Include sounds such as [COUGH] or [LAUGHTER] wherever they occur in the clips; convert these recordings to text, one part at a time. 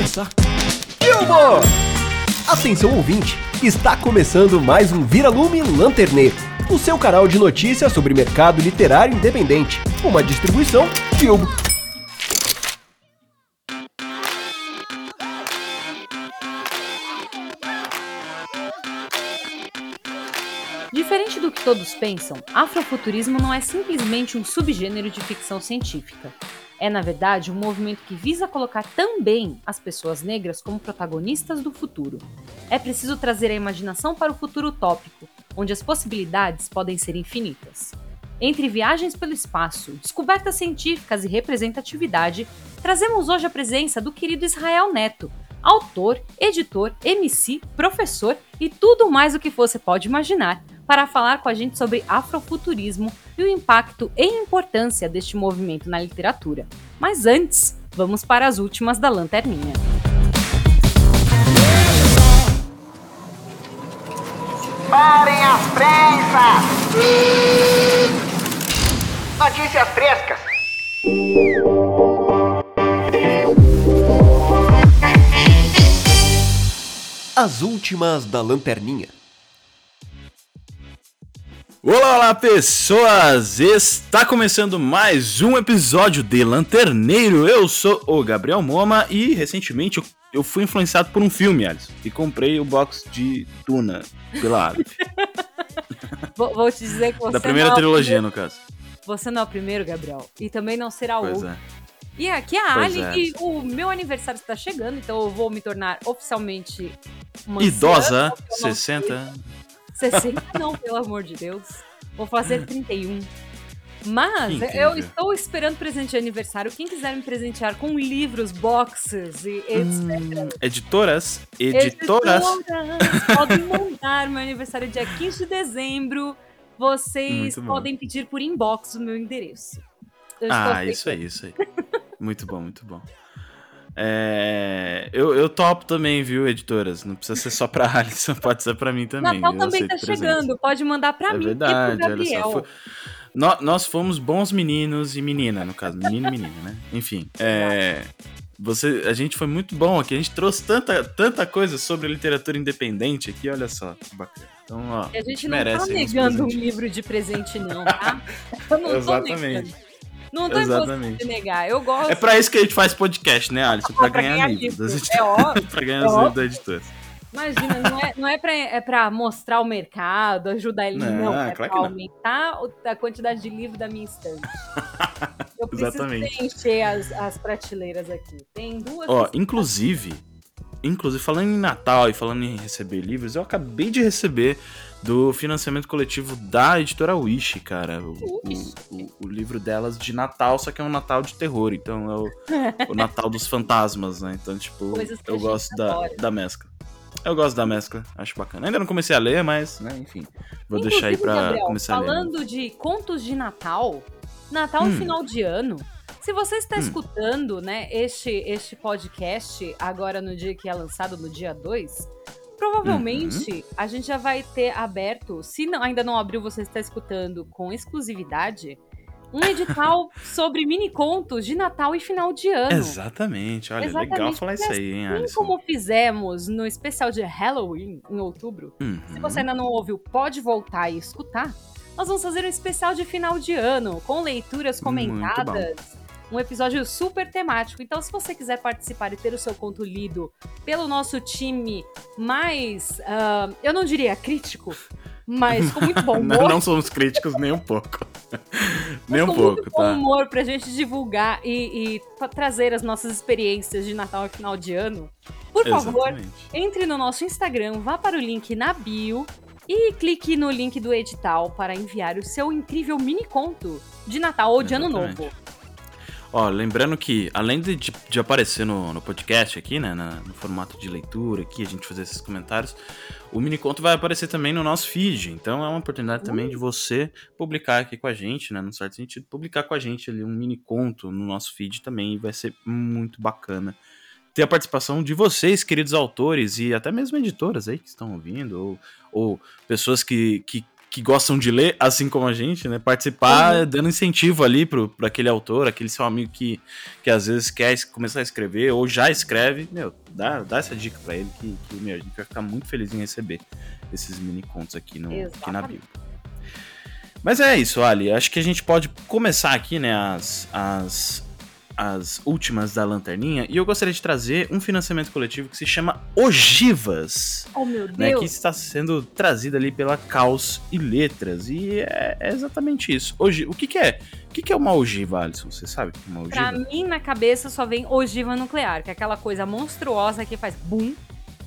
começar. Filmo! Atenção ouvinte, está começando mais um Vira-Lume Lanterneiro, o seu canal de notícias sobre mercado literário independente, uma distribuição Filmo. Diferente do que todos pensam, afrofuturismo não é simplesmente um subgênero de ficção científica. É, na verdade, um movimento que visa colocar também as pessoas negras como protagonistas do futuro. É preciso trazer a imaginação para o futuro utópico, onde as possibilidades podem ser infinitas. Entre viagens pelo espaço, descobertas científicas e representatividade, trazemos hoje a presença do querido Israel Neto, autor, editor, MC, professor e tudo mais o que você pode imaginar, para falar com a gente sobre afrofuturismo e o impacto e importância deste movimento na literatura. Mas antes, vamos para as últimas da lanterninha. Parem as prensas! Notícias frescas! As últimas da lanterninha. Olá, olá pessoas! Está começando mais um episódio de Lanterneiro. Eu sou o Gabriel Moma e recentemente eu, eu fui influenciado por um filme, Alisson, e comprei o box de Duna pela Ave. [LAUGHS] Vou, vou te dizer que você da primeira não é o trilogia, primeiro- no caso. Você não é o primeiro, Gabriel, e também não será o último. é. E aqui é a Pois Ali é. e o meu aniversário está chegando, então eu vou me tornar oficialmente uma Idosa, anciã, porque eu não 60. 60 [LAUGHS] não, pelo amor de Deus. Vou fazer 31. Mas eu estou esperando presente de aniversário. Quem quiser me presentear com livros, boxes e etc. Hum, editoras, editoras. Editoras, [LAUGHS] podem mandar. Meu aniversário é dia 15 de dezembro. Vocês podem pedir por inbox o meu endereço. Eu Ah, isso aí, isso aí. Muito bom, muito bom. É, eu, eu topo também, viu, editoras? Não precisa ser só pra [LAUGHS] Alisson, pode ser pra mim também. Natal também tá presentes. chegando. Pode mandar pra É mim verdade, e pro Gabriel. só. Foi- Nó- Nós fomos bons meninos e menina, no caso, menino e menina, né? Enfim, é, você, a gente foi muito bom aqui, a gente trouxe tanta, tanta coisa sobre literatura independente aqui, olha só, que bacana. Então, ó, E a gente não merece tá aí uns negando um livro de presente, não, tá? [LAUGHS] Eu não tô Exatamente. negando. Não tô em posição Exatamente. de negar. Eu gosto É pra isso que a gente faz podcast, né, Alisson? Pra, pra ganhar, ganhar livros. livro. É óbvio. [LAUGHS] pra ganhar É os livros da editora. Imagina, não é, não é, pra, é pra mostrar o mercado, ajudar ele. Não, Não, é claro pra não. aumentar o- a quantidade de livro da minha estante. [LAUGHS] Eu preciso Exatamente. preencher as, as prateleiras aqui. Tem duas. Ó, inclusive, inclusive, falando em Natal e falando em receber livros, eu acabei de receber do financiamento coletivo da editora Wish, cara. O, o- o- livro delas de Natal, só que é um Natal de terror. Então é o, o Natal dos fantasmas, né? Então, tipo, eu gosto da, da mescla. Eu gosto da mescla, acho bacana. Ainda não comecei a ler, mas, né, enfim. Vou deixar aí Inclusive, pra Gabriel, começar a ler. né? Falando de contos de Natal, Natal Hum. final de ano. Se você está Hum. escutando, né, este, este podcast agora no dia que é lançado, no dia 2, provavelmente Uhum. a gente já vai ter aberto, se não- ainda não abriu, você está escutando com exclusividade, um edital [LAUGHS] sobre mini contos de Natal e final de ano. Exatamente, olha, legal Exatamente, falar isso aí, hein, Assim como fizemos no especial de Halloween, em outubro, Uhum. se você ainda não ouviu, pode voltar e escutar. Nós vamos fazer um especial de final de ano, com leituras comentadas. Um episódio super temático. Então, se você quiser participar e ter o seu conto lido pelo nosso time mais. ah, eu não diria crítico, mas com muito bom [LAUGHS] humor. Não, não somos críticos nem um pouco. nem um com pouco, muito bom tá? humor pra gente divulgar e, e trazer as nossas experiências de Natal e final de ano. Por favor, Exatamente. entre no nosso Instagram, vá para o link na bio e clique no link do edital para enviar o seu incrível mini conto de Natal ou de Ano Exatamente. Novo. Ó, lembrando que, além de, de, aparecer no, no podcast aqui, né, na- no formato de leitura aqui, a gente fazer esses comentários, o mini conto vai aparecer também no nosso feed. Então é uma oportunidade também de você publicar aqui com a gente, né, num certo sentido, publicar com a gente ali um mini conto no nosso feed também, e vai ser muito bacana ter a participação de vocês, queridos autores, e até mesmo editoras aí que estão ouvindo, ou, ou pessoas que, que que gostam de ler, assim como a gente, né? Participar Uhum. dando incentivo ali pro aquele autor, aquele seu amigo que, que às vezes quer começar a escrever ou já escreve, meu, dá, dá essa dica pra ele que, que meu, a gente vai ficar muito feliz em receber esses mini contos aqui, no, aqui na. Bíblia. Mas é isso, Ali. Acho que a gente pode começar aqui, né, as, as, as últimas da lanterninha. E eu gostaria de trazer um financiamento coletivo que se chama Ogivas Oh, meu né, que Deus. está sendo trazida ali pela Caos e Letras. E é, é exatamente isso. Hoje, o que, que é? O que, que é uma ogiva, Alisson? Você sabe o que é uma Pra ogiva? mim, na cabeça, só vem ogiva nuclear, que é aquela coisa monstruosa que faz bum.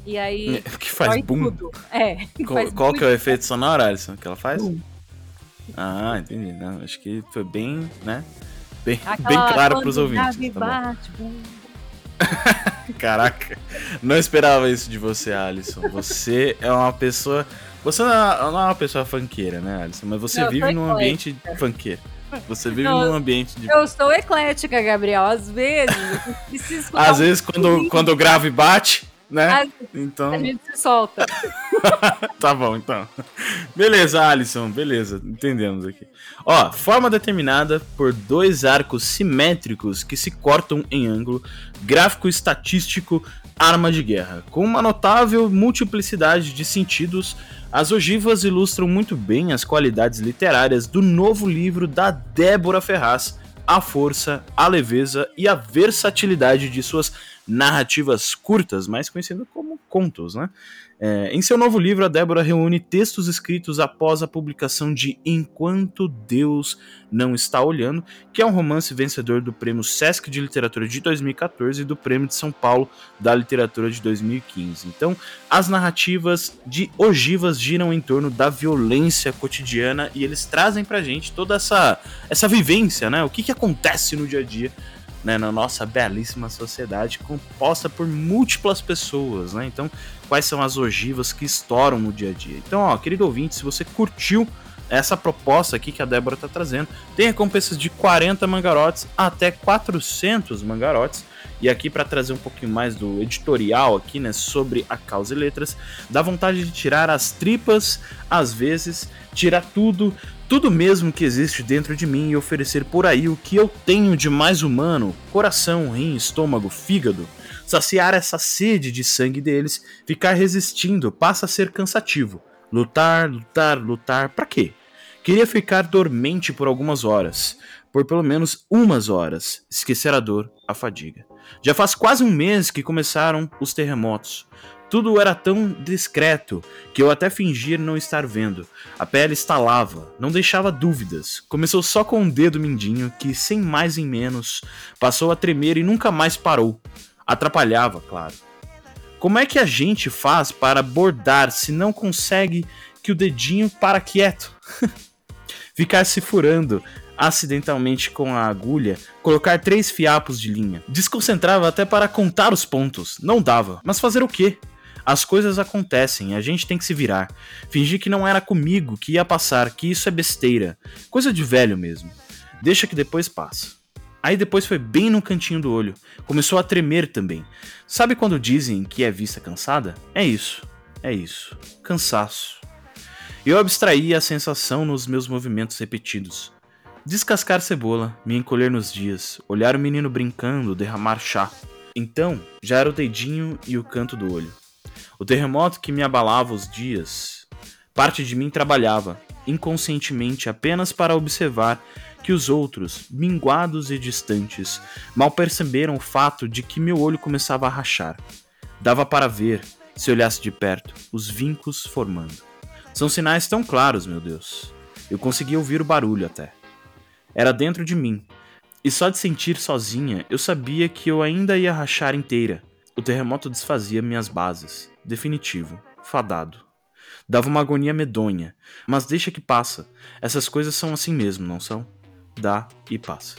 E aí. O que faz boom? tudo. É. [LAUGHS] Qual, faz qual boom que é o efeito sonoro, Alisson, que ela faz? Boom. Ah, entendi. Não, acho que foi bem, né? Bem, Aquela bem claro quando pros ouvintes. tá. [LAUGHS] Caraca, não esperava isso de você, Alisson. Você é uma pessoa. Você não é é uma pessoa funkeira, né, Alisson? Mas você Não, vive num ambiente funkeiro. Você vive Não, num ambiente de. Eu sou eclética, Gabriel. Às vezes, Às vezes, quando, quando o grave bate, né? Às- Então, A gente se solta. [LAUGHS] tá bom, então. Beleza, Alisson, beleza, entendemos aqui. Ó, forma determinada por dois arcos simétricos que se cortam em ângulo, gráfico estatístico, arma de guerra. Com uma notável multiplicidade de sentidos, as ogivas ilustram muito bem as qualidades literárias do novo livro da Débora Ferraz, a força, a leveza e a versatilidade de suas narrativas curtas, mais conhecidas como contos, né? É, em seu novo livro, a Débora reúne textos escritos após a publicação de Enquanto Deus Não Está Olhando, que é um romance vencedor do Prêmio Sesc de Literatura de 2014 e do Prêmio de São Paulo da Literatura de 2015. Então, as narrativas de ogivas giram em torno da violência cotidiana e eles trazem pra gente toda essa, essa vivência, né? O que, que acontece no dia a dia né, na nossa belíssima sociedade composta por múltiplas pessoas, né? Então, quais são as ogivas que estouram no dia a dia? Então, ó, querido ouvinte, se você curtiu essa proposta aqui que a Débora tá trazendo, tem recompensas de 40 mangarotes até 400 mangarotes. E aqui para trazer um pouquinho mais do editorial aqui, né, sobre a causa e letras, dá vontade de tirar as tripas, às vezes, tirar tudo, tudo mesmo que existe dentro de mim e oferecer por aí o que eu tenho de mais humano, coração, rim, estômago, fígado. Saciar essa sede de sangue deles, ficar resistindo passa a ser cansativo. Lutar, lutar, lutar, pra quê? Queria ficar dormente por algumas horas, por pelo menos umas horas, esquecer a dor, a fadiga. Já faz quase um mês que começaram os terremotos. Tudo era tão discreto que eu até fingir não estar vendo. A pele estalava, não deixava dúvidas. Começou só com um dedo mindinho que, sem mais nem menos, passou a tremer e nunca mais parou. Atrapalhava, claro. Como é que a gente faz para bordar se não consegue que o dedinho para quieto? [LAUGHS] Ficar se furando acidentalmente com a agulha, colocar três fiapos de linha. Desconcentrava até para contar os pontos. Não dava. Mas fazer o quê? As coisas acontecem, a gente tem que se virar. Fingir que não era comigo, que ia passar, que isso é besteira. Coisa de velho mesmo. Deixa que depois passa. Aí depois foi bem no cantinho do olho. Começou a tremer também. Sabe quando dizem que é vista cansada? É isso. É isso. Cansaço. Eu abstraí a sensação nos meus movimentos repetidos. Descascar cebola, me encolher nos dias, olhar o menino brincando, derramar chá. Então, já era o dedinho e o canto do olho. O terremoto que me abalava os dias. Parte de mim trabalhava, inconscientemente, apenas para observar que os outros, minguados e distantes, mal perceberam o fato de que meu olho começava a rachar. Dava para ver, se olhasse de perto, os vincos formando. São sinais tão claros, meu Deus. Eu conseguia ouvir o barulho até. Era dentro de mim. E só de sentir sozinha, eu sabia que eu ainda ia rachar inteira. O terremoto desfazia minhas bases. Definitivo. Fadado. Dava uma agonia medonha. Mas deixa que passa. Essas coisas são assim mesmo, não são? Dá e passa.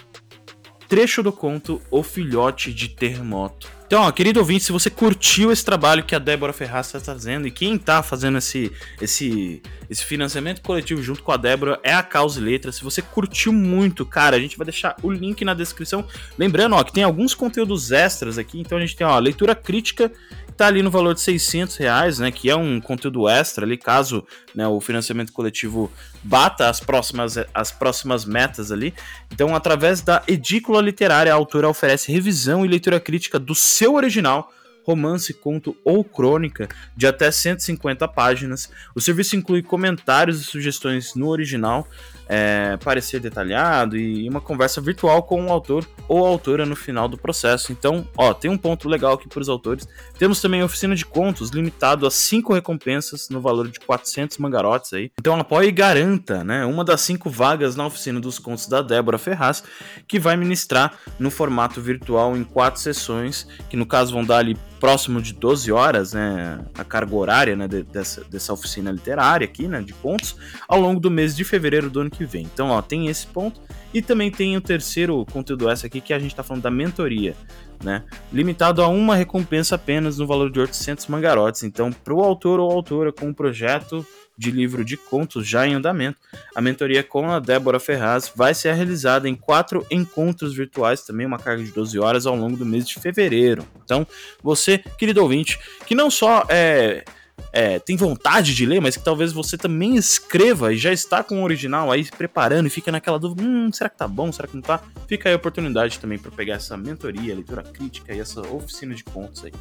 Trecho do conto O Filhote de Terremoto. Então, ó, querido ouvinte, se você curtiu esse trabalho que a Débora Ferraz está fazendo e quem tá fazendo esse, esse, esse financiamento coletivo junto com a Débora é a Causa e Letras. Se você curtiu muito, cara, a gente vai deixar o link na descrição. Lembrando, ó, que tem alguns conteúdos extras aqui. Então a gente tem, ó, a leitura crítica tá ali no valor de 600 reais, né, que é um conteúdo extra ali, caso né, o financiamento coletivo bata as próximas, as próximas metas ali. Então, através da edícula literária, a autora oferece revisão e leitura crítica do seu original, romance, conto ou crônica de até 150 páginas. O serviço inclui comentários e sugestões no original, é, parecer detalhado e uma conversa virtual com o autor ou autora no final do processo. Então, ó, tem um ponto legal aqui para os autores. Temos também a oficina de contos limitado a cinco recompensas no valor de 400 mangarotes aí. Então, apoie e garanta, né, uma das cinco vagas na oficina dos contos da Débora Ferraz, que vai ministrar no formato virtual em quatro sessões, que no caso vão dar ali próximo de 12 horas, né, a carga horária, né, dessa, dessa oficina literária aqui, né, de contos, ao longo do mês de fevereiro do ano que vem. Então, ó, tem esse ponto. E também tem o terceiro conteúdo essa aqui, que a gente está falando da mentoria, né? Limitado a uma recompensa apenas no valor de 800 mangarotes. Então, para o autor ou autora com um projeto de livro de contos já em andamento, a mentoria com a Débora Ferraz vai ser realizada em quatro encontros virtuais, também uma carga de 12 horas ao longo do mês de fevereiro. Então, você, querido ouvinte, que não só é é, tem vontade de ler, mas que talvez você também escreva e já está com o original aí preparando e fica naquela dúvida: hum, será que tá bom? Será que não tá? Fica aí a oportunidade também para pegar essa mentoria, leitura crítica e essa oficina de contos aí.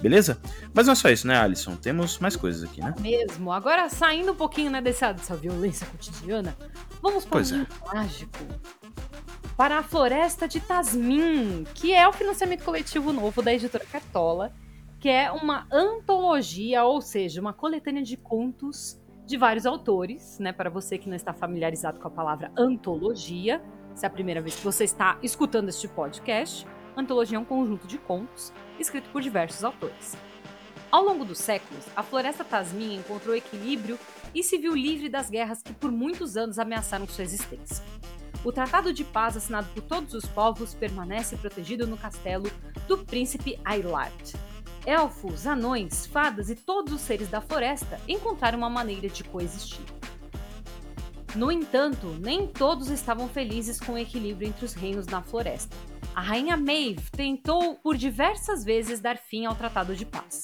Beleza? Mas não é só isso, né, Alisson? Temos mais coisas aqui, né? Mesmo. Agora, saindo um pouquinho né, dessa, dessa violência cotidiana, vamos para Pois um é. mágico. Para a Floresta de Tasmin, que é o financiamento coletivo novo da editora Cartola, que é uma antologia, ou seja, uma coletânea de contos de vários autores, né? Para você que não está familiarizado com a palavra antologia, se é a primeira vez que você está escutando este podcast, antologia é um conjunto de contos escrito por diversos autores. Ao longo dos séculos, a floresta Tasmin encontrou equilíbrio e se viu livre das guerras que por muitos anos ameaçaram sua existência. O Tratado de Paz assinado por todos os povos permanece protegido no castelo do príncipe Ailard. Elfos, anões, fadas e todos os seres da floresta encontraram uma maneira de coexistir. No entanto, nem todos estavam felizes com o equilíbrio entre os reinos na floresta. A rainha Maeve tentou por diversas vezes dar fim ao Tratado de Paz.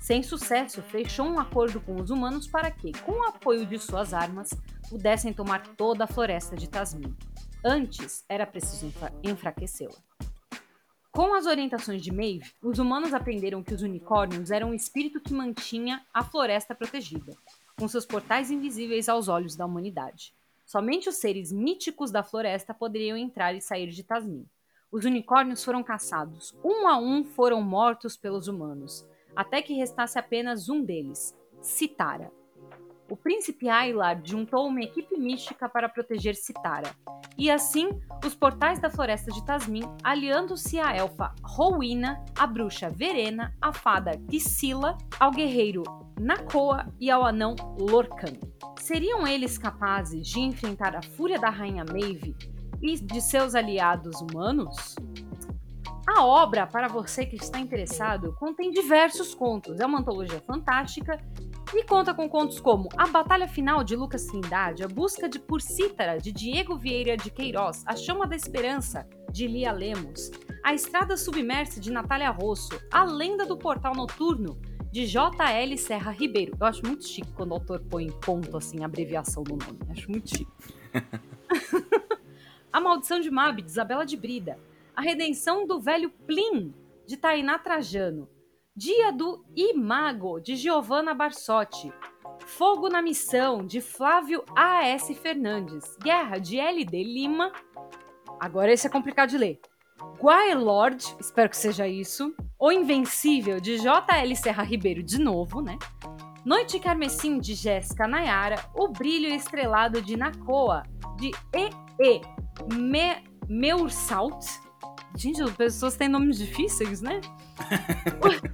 Sem sucesso, fechou um acordo com os humanos para que, com o apoio de suas armas, pudessem tomar toda a floresta de Tasmin. Antes, era preciso enfra enfraquecê-la. Com as orientações de Maeve, os humanos aprenderam que os unicórnios eram o espírito que mantinha a floresta protegida, com seus portais invisíveis aos olhos da humanidade. Somente os seres míticos da floresta poderiam entrar e sair de Tasmin. Os unicórnios foram caçados, um a um foram mortos pelos humanos, até que restasse apenas um deles, Citara. O príncipe Ailard juntou uma equipe mística para proteger Citara, e assim os portais da floresta de Tasmin, aliando-se à elfa Rowena, à bruxa Verena, à fada Tisila, ao guerreiro Nakoa e ao anão Lorcan. Seriam eles capazes de enfrentar a fúria da rainha Maeve e de seus aliados humanos? A obra, para você que está interessado, contém diversos contos. É uma antologia fantástica e conta com contos como A Batalha Final de Lucas Trindade, A Busca de por Cítara de Diego Vieira de Queiroz, A Chama da Esperança de Lia Lemos, A Estrada Submersa de Natália Rosso, A Lenda do Portal Noturno de J.L. Serra Ribeiro. Eu acho muito chique quando o autor põe ponto assim, abreviação no nome. Acho muito chique. [LAUGHS] A Maldição de Mab, de Isabela de Brida. A Redenção do Velho Plim, de Tainá Trajano. Dia do Imago, de Giovanna Barsotti. Fogo na Missão, de Flávio A.S. Fernandes. Guerra, de L.D. Lima. Agora esse é complicado de ler. Lord, espero que seja isso. O Invencível, de J.L. Serra Ribeiro, de novo, né? Noite Carmesim, de Jéssica Nayara. O Brilho Estrelado, de Nakoa, de E.E. Me Meursalt. Gente, as pessoas têm nomes difíceis, né? [LAUGHS]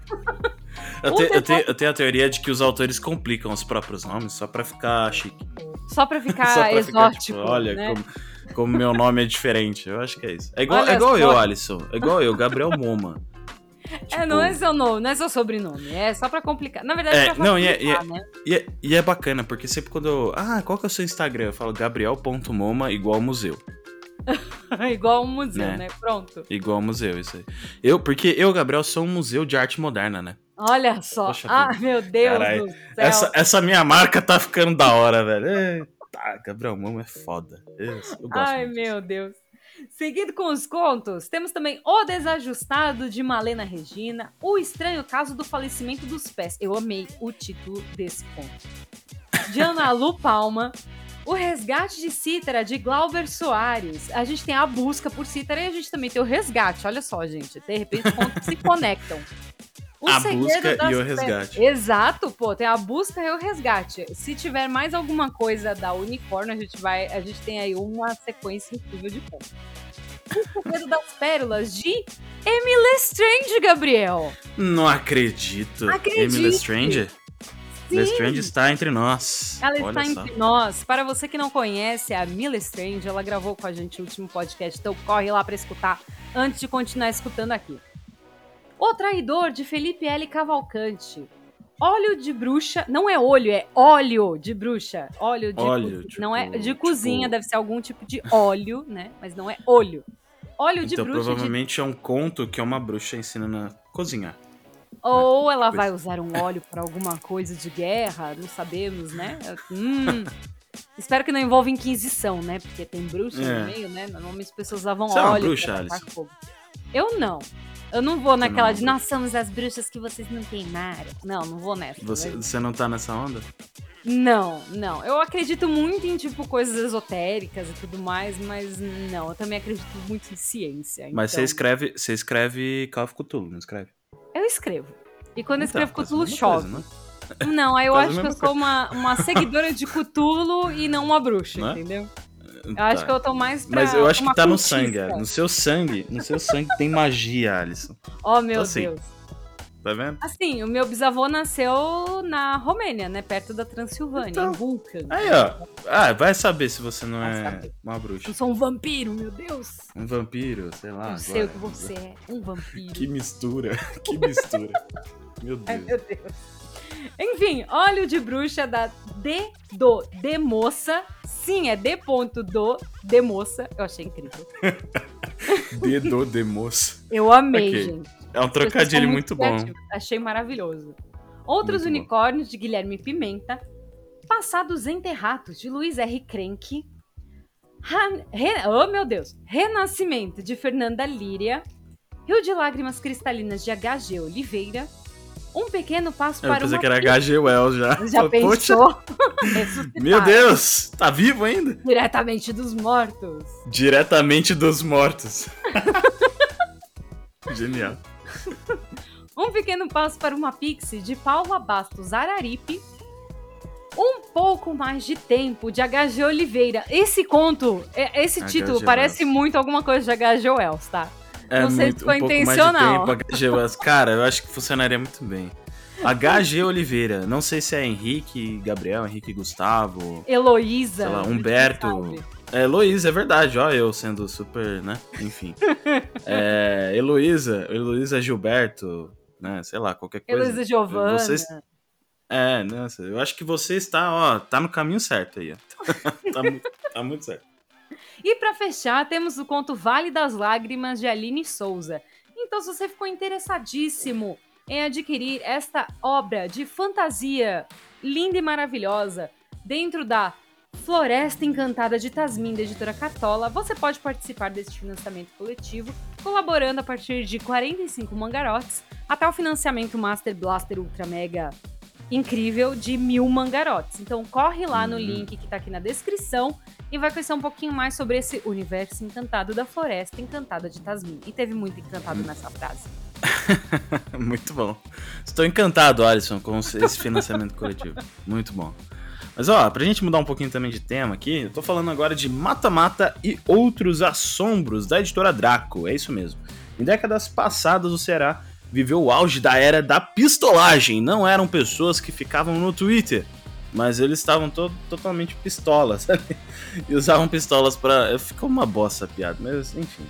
Eu, te- eu te- eu tenho a teoria de que os autores complicam os próprios nomes só pra ficar chique. Só pra ficar [LAUGHS] só pra ficar, exótico. tipo, olha né? como, como meu nome é diferente. Eu acho que é isso. É igual, Olha é igual eu, Alisson. É igual eu, Gabriel Moma. [LAUGHS] É, não é seu nome, não é seu sobrenome. É só pra complicar. Na verdade, É, é não, e é- e né? E é, e é bacana, porque sempre quando eu. Ah, qual que é o seu Instagram? Eu falo gabriel.moma igual museu. [LAUGHS] Igual um museu, Né? né? Pronto. Igual museu, isso aí. Eu, porque eu, Gabriel, sou um museu de arte moderna, né? Olha só. Poxa ah, vida. meu Deus Carai, do céu. Essa, essa minha marca tá ficando da hora, velho. Eita, Gabriel Mamo é foda. Eu gosto Ai, muito meu Deus. Seguindo com os contos, temos também O Desajustado de Malena Regina, O Estranho Caso do Falecimento dos Pés. Eu amei o título desse conto. [LAUGHS] De Ana Lu Palma, O Resgate de Cítara de Glauber Soares. A gente tem a busca por Cítara e a gente também tem o resgate. Olha só, gente. De repente os contos se conectam. O A Segredo busca das e o resgate. Exato, pô, tem a busca e o resgate. Se tiver mais alguma coisa da unicórnio, a gente vai, a gente tem aí uma sequência incrível de contos. O Segredo das Pérolas de Emily Strange, Gabriel. Não acredito. Acredite. Emily Strange? Sim. Emily Strange está entre nós. Ela Olha está só. entre nós. Para você que não conhece a Mila Strange, ela gravou com a gente o último podcast, então corre lá para escutar antes de continuar escutando aqui. O Traidor de Felipe L. Cavalcante. Óleo de bruxa, não é olho, é óleo de bruxa. Óleo de Óleo, cozi- não é tipo- de cozinha, tipo- deve ser algum tipo de óleo, né? Mas não é olho. Óleo de Então bruxa de provavelmente é um conto que uma bruxa ensina a cozinhar. Ou ela Pois. vai usar um óleo para alguma coisa de guerra, não sabemos, né? [LAUGHS] Hum. Espero que não envolva Inquisição, né? Porque tem bruxa É. no meio, né? Normalmente as pessoas usavam Você é óleo bruxa, pra tacar Alice? fogo. Eu não. Eu não vou naquela não é de nós somos as bruxas que vocês não queimaram. Não, não vou nessa. Você, né? você não tá nessa onda? Não, não. Eu acredito muito em, tipo, coisas esotéricas e tudo mais, mas não. Eu também acredito muito em ciência. Mas você então- escreve, você escreve Call of Cthulhu, não escreve? Eu escrevo. E quando eu Então, escrevo Cthulhu, chove. coisa, né? Não, aí eu acho que eu sou uma, uma seguidora de Cthulhu e não uma bruxa, Não é? entendeu? Eu Tá. acho que eu tô mais pra Mas eu acho que tá no cultista. sangue, Alisson. No seu sangue, no seu sangue tem magia, Alisson. Oh, meu Assim. Deus. Tá vendo? Assim, o meu bisavô nasceu na Romênia, né? Perto da Transilvânia, Então. em Vulcan. Aí, ó. Ah, vai saber se você não Vai é saber. uma bruxa. Eu sou um vampiro, meu Deus. Um vampiro, sei lá. eu sei o que você é, um vampiro. Que mistura, [LAUGHS] que mistura. Meu Ai, Deus. meu Deus. Enfim, óleo de bruxa da D do de moça. Sim, é D ponto do de moça. Eu achei incrível. [LAUGHS] Dedo de moça. Eu amei, Ok. gente. É um trocadilho muito bom. criativos. Achei maravilhoso. Outros Muito bom. unicórnios de Guilherme Pimenta. Passados Enterrados de Luiz R. Krenk. Ran- Re- Oh, meu Deus! Renascimento de Fernanda Líria. Rio de Lágrimas Cristalinas de H.G. Oliveira. Um pequeno passo Eu para pensei uma que era HG Wells já. Já pensou? [LAUGHS] Meu Deus, tá vivo ainda? Diretamente dos mortos. Diretamente dos mortos. [LAUGHS] Genial. [LAUGHS] Um pequeno passo para uma pixie de Paula Bastos Araripe. Um pouco mais de tempo de H.G. Oliveira. Esse conto, é- esse título parece muito alguma coisa de H.G. Wells, tá? É Não sei muito, se foi um pouco intencional. Mais de tempo, HG Wells. Cara, eu acho que funcionaria muito bem. HG Oliveira. Não sei se é Henrique Gabriel, Henrique Gustavo. Heloísa. Sei lá, Humberto. É, Heloísa, é verdade, ó, eu sendo super, né? Enfim. [LAUGHS] É, Heloísa, Heloísa Gilberto, né? Sei lá, qualquer coisa. Heloísa Giovanna. Vocês- É, nossa, eu acho que você está, ó, tá no caminho certo aí, ó. [LAUGHS] tá, muito, tá muito certo. E pra fechar, temos o conto Vale das Lágrimas de Aline Souza. Então, se você ficou interessadíssimo em adquirir esta obra de fantasia linda e maravilhosa dentro da Floresta Encantada de Tasmin, da editora Cartola, você pode participar deste financiamento coletivo, colaborando a partir de 45 mangarotes até o financiamento Master Blaster Ultra Mega incrível de mil mangarotes. Então corre lá no Uhum. link que tá aqui na descrição e vai conhecer um pouquinho mais sobre esse universo encantado da Floresta Encantada de Tasmin. E teve muito encantado Hum. nessa frase. [LAUGHS] Muito bom. Estou encantado, Alisson, com esse [LAUGHS] financiamento coletivo. Muito bom. Mas ó, pra gente mudar um pouquinho também de tema aqui, eu tô falando agora de Mata-Mata e Outros Assombros, da editora Draco, é isso mesmo. Em décadas passadas, o Ceará viveu o auge da era da pistolagem. Não eram pessoas que ficavam no Twitter, mas eles estavam to totalmente pistolas, [LAUGHS] sabe? E usavam pistolas pra. Ficou uma bosta a piada, mas enfim.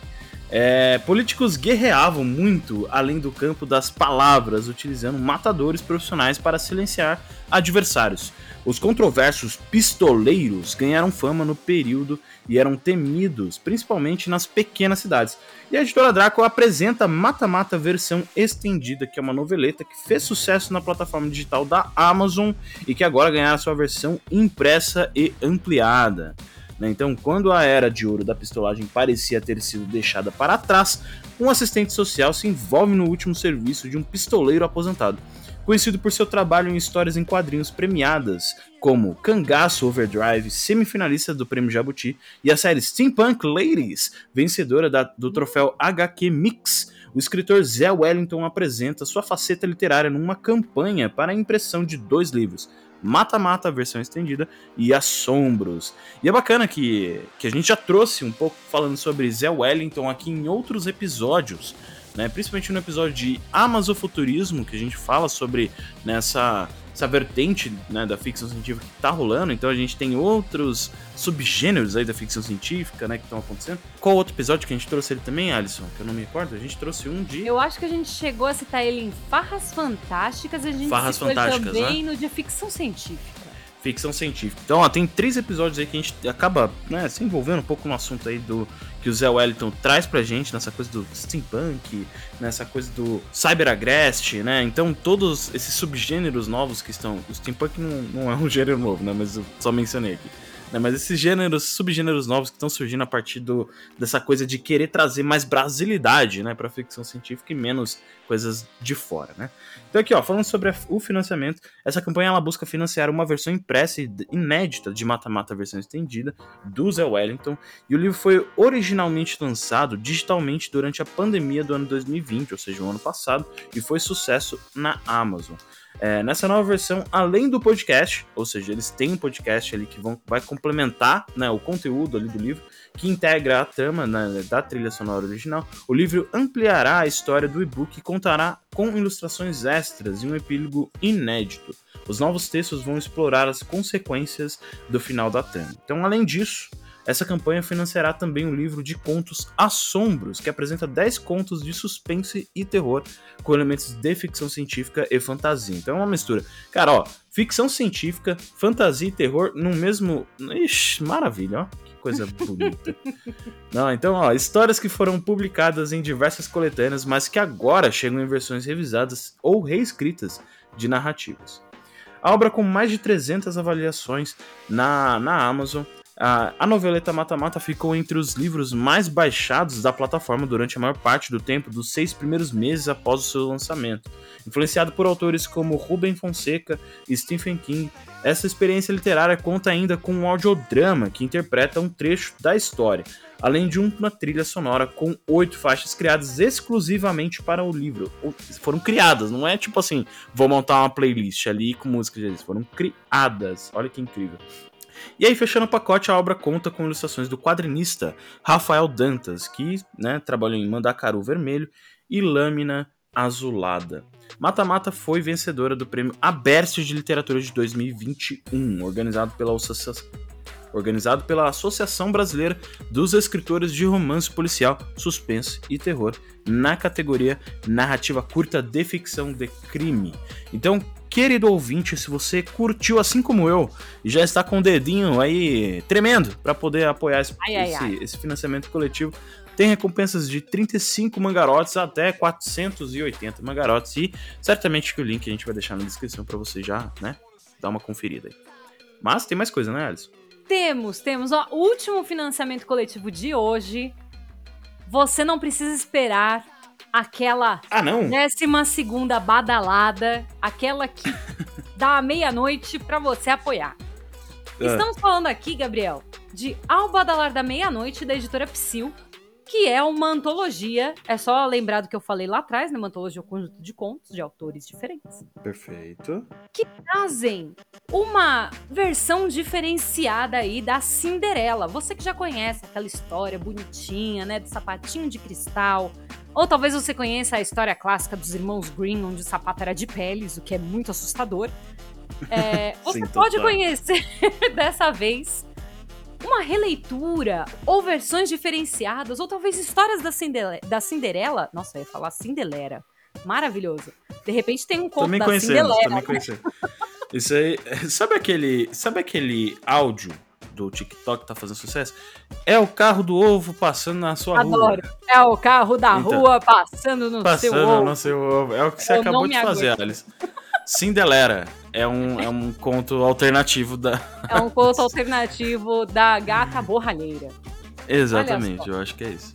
É, políticos guerreavam muito além do campo das palavras, utilizando matadores profissionais para silenciar adversários. Os controversos pistoleiros ganharam fama no período e eram temidos, principalmente nas pequenas cidades. E a editora Draco apresenta Mata Mata versão estendida, que é uma noveleta que fez sucesso na plataforma digital da Amazon e que agora ganhará sua versão impressa e ampliada. Né? Então, quando a era de ouro da pistolagem parecia ter sido deixada para trás, um assistente social se envolve no último serviço de um pistoleiro aposentado conhecido por seu trabalho em histórias em quadrinhos premiadas, como Cangaço Overdrive, semifinalista do Prêmio Jabuti, e a série Steampunk Ladies, vencedora da, do troféu HQ Mix. O escritor Zé Wellington apresenta sua faceta literária numa campanha para a impressão de dois livros, Mata Mata, versão estendida, e Assombros. E é bacana que, que a gente já trouxe um pouco falando sobre Zé Wellington aqui em outros episódios né? Principalmente no episódio de Amazofuturismo, que a gente fala sobre nessa né, essa vertente né, da ficção científica que tá rolando, então a gente tem outros subgêneros aí da ficção científica, né, que estão acontecendo. Qual outro episódio que a gente trouxe ele também, Alisson? Que eu não me recordo. A gente trouxe um de. Eu acho que a gente chegou a citar ele em Farras Fantásticas, a gente Farras citou ele Fantásticas, também né? no de ficção científica. Ficção científica. Então, ó, tem três episódios aí que a gente acaba né, se envolvendo um pouco no assunto aí do que o Zé Wellington traz pra gente, nessa coisa do steampunk, nessa coisa do cyberagrest, né? Então, todos esses subgêneros novos que estão. O steampunk não, não é um gênero novo, né? Mas eu só mencionei aqui. Né, mas esses gêneros, subgêneros novos que estão surgindo a partir do, dessa coisa de querer trazer mais brasilidade, né, para ficção científica e menos coisas de fora, né? Então aqui, ó, falando sobre a, o financiamento, essa campanha ela busca financiar uma versão impressa e inédita de Mata Mata versão estendida do Zé Wellington, e o livro foi originalmente lançado digitalmente durante a pandemia do ano 2020, ou seja, o ano passado, e foi sucesso na Amazon. É, nessa nova versão, além do podcast, ou seja, eles têm um podcast ali que vão, vai complementar né, o conteúdo ali do livro, que integra a trama né, da trilha sonora original, o livro ampliará a história do e-book e contará com ilustrações extras e um epílogo inédito. Os novos textos vão explorar as consequências do final da trama. Então, além disso, essa campanha financiará também um livro de contos Assombros, que apresenta 10 contos de suspense e terror com elementos de ficção científica e fantasia. Então é uma mistura. Cara, ó, ficção científica, fantasia e terror no mesmo. Ixi, maravilha, ó. Que coisa [LAUGHS] bonita. Não, então, ó, histórias que foram publicadas em diversas coletâneas, mas que agora chegam em versões revisadas ou reescritas de narrativas. A obra com mais de 300 avaliações na, na Amazon a, noveleta Mata Mata ficou entre os livros mais baixados da plataforma durante a maior parte do tempo dos seis primeiros meses após o seu lançamento. Influenciado por autores como Ruben Fonseca e Stephen King, essa experiência literária conta ainda com um audiodrama que interpreta um trecho da história, além de uma trilha sonora com oito faixas criadas exclusivamente para o livro. Foram criadas, não é tipo assim, vou montar uma playlist ali com músicas, foram criadas. Olha que incrível. E aí, fechando o pacote, a obra conta com ilustrações do quadrinista Rafael Dantas, que né, trabalhou em Mandacaru Vermelho e Lâmina Azulada. Mata Mata foi vencedora do prêmio Abercio de Literatura de 2021, organizado pela, organizado pela Associação Brasileira dos Escritores de Romance Policial, Suspense e Terror, na categoria Narrativa Curta de Ficção de Crime. Então, querido ouvinte, se você curtiu assim como eu e já está com o dedinho aí tremendo para poder apoiar esse, Ai, ai, esse- ai. esse financiamento coletivo, tem recompensas de 35 mangarotes até 480 mangarotes e certamente que o link a gente vai deixar na descrição para você já, né, dar uma conferida aí. Mas tem mais coisa, né, Alisson? Temos, temos. Ó, último financiamento coletivo de hoje. Você não precisa esperar aquela Ah, não? décima segunda badalada, aquela que [LAUGHS] dá meia-noite pra você apoiar. Ah. Estamos falando aqui, Gabriel, de Ao Badalar da Meia-Noite, da editora Psyll, que é uma antologia. É só lembrar do que eu falei lá atrás, né? Uma antologia é um conjunto de contos de autores diferentes. Perfeito. trazem uma versão diferenciada aí da Cinderela. Você que já conhece aquela história bonitinha, né, do sapatinho de cristal, ou talvez você conheça a história clássica dos irmãos Green, onde o sapato era de peles, o que é muito assustador. É, [LAUGHS] você Sim, pode total. conhecer [LAUGHS] dessa vez uma releitura, ou versões diferenciadas, ou talvez histórias da, Cindele da Cinderela. Nossa, eu ia falar Cinderela. Maravilhoso. De repente tem um conto Também da Cinderela. também conhecemos. Isso aí, sabe aquele, sabe aquele áudio do TikTok tá fazendo sucesso? É o carro do ovo passando na sua rua. Adoro. É o carro da Então, rua passando no seu Passando ovo. no seu ovo. É o que você Eu acabou de fazer, aguento. Alice. Cinderela é um, é um conto alternativo da. É um conto alternativo da gata borralheira. [LAUGHS] Exatamente, eu acho que é isso.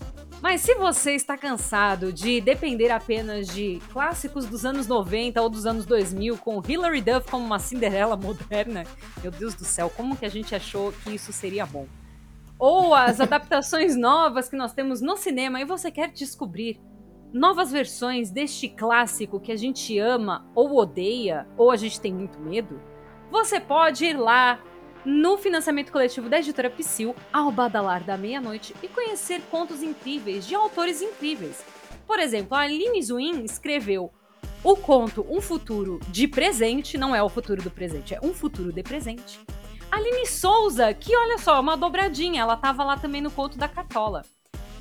Mas se você está cansado de depender apenas de clássicos dos anos 90 ou dos anos 2000 com Hilary Duff como uma Cinderela [LAUGHS] moderna, meu Deus do céu, como que a gente achou que isso seria bom? Ou as adaptações [LAUGHS] novas que nós temos no cinema e você quer descobrir novas versões deste clássico que a gente ama ou odeia, ou a gente tem muito medo, você pode ir lá no financiamento coletivo da editora Psyll, ao badalar da meia-noite, e conhecer contos incríveis de autores incríveis. Por exemplo, a Aline Zwin escreveu o conto Um Futuro de Presente, não é o futuro do presente, é um futuro de presente. Aline Souza, que olha só, uma dobradinha, ela tava lá também no conto da Cartola.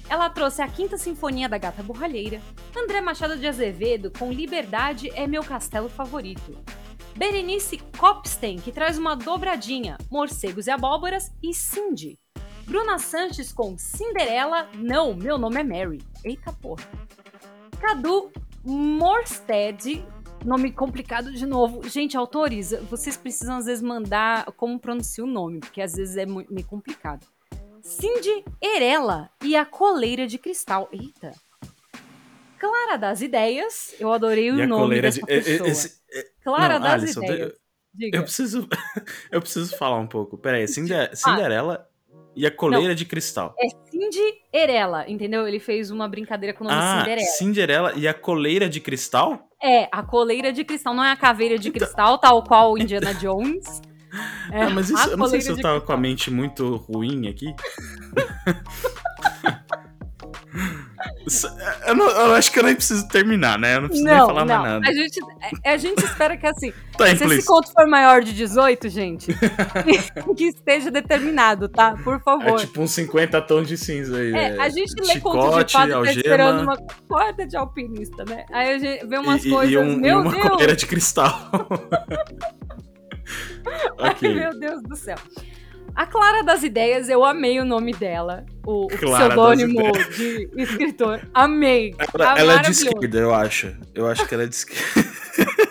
Ela trouxe a Quinta Sinfonia da Gata Borralheira, André Machado de Azevedo com Liberdade é meu castelo favorito. Berenice Kopstein, que traz uma dobradinha, Morcegos e Abóboras, e Cindy. Bruna Sanches com Cinderela, não, meu nome é Mary. Eita porra. Cadu Morstead, nome complicado de novo. Gente, autores, vocês precisam às vezes mandar como pronuncia o nome, porque às vezes é meio complicado. Cindy Erela e a Coleira de Cristal. Eita. Clara das Ideias, eu adorei o E nome dessa de. pessoa. esse- Clara Não, das Alisson, Ideias. eu-. Eu preciso. [LAUGHS] Eu preciso falar um pouco. Pera aí, Cinder- Cinderela e a coleira de cristal. É Cindy Erela, entendeu? Ele fez uma brincadeira com o nome Ah, Cinderela. Cinderela e a coleira de cristal? É, a coleira de cristal, não é a caveira de cristal, tal qual Indiana Jones. [LAUGHS] É, mas isso, eu não sei se eu tava com a cristal. mente muito ruim aqui. [LAUGHS] Eu, não- eu acho que eu nem preciso terminar, né? Eu não preciso nem Não, falar não. mais nada. A gente, a, a gente espera que assim, [LAUGHS] Tá, se esse conto for maior de 18, gente, [LAUGHS] que esteja determinado, tá? Por É favor. tipo uns 50 tons de cinza aí. É, é, a gente lê conto de chicote, fada e tá esperando uma corda de alpinista, né? Aí a gente vê umas e, e- coisas, e um- e meu uma Deus! coleira de cristal. Ai, [LAUGHS] ok. meu Deus do céu. A Clara das Ideias, eu amei o nome dela. O, o pseudônimo de escritor. Amei. Ela, Tá ela é de esquerda, eu acho. Eu acho que ela é de esquerda. [LAUGHS]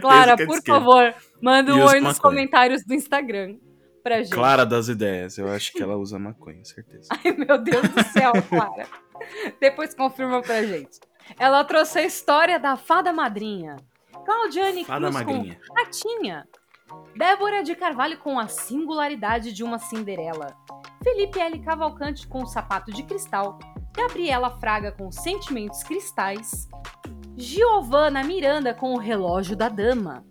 Clara, é por esquerda. favor, manda um oi nos maconha. comentários do Instagram pra gente. Clara das ideias, eu acho que ela usa maconha, certeza. [LAUGHS] Ai, meu Deus do céu, Clara. Depois confirma pra gente. Ela trouxe a história da fada madrinha. Claudiane Fada Cruz magrinha. com Ratinha. Débora de Carvalho com a singularidade de uma Cinderela. Felipe L. Cavalcante com o sapato de cristal. Gabriela Fraga com sentimentos cristais. Giovana Miranda com o relógio da dama.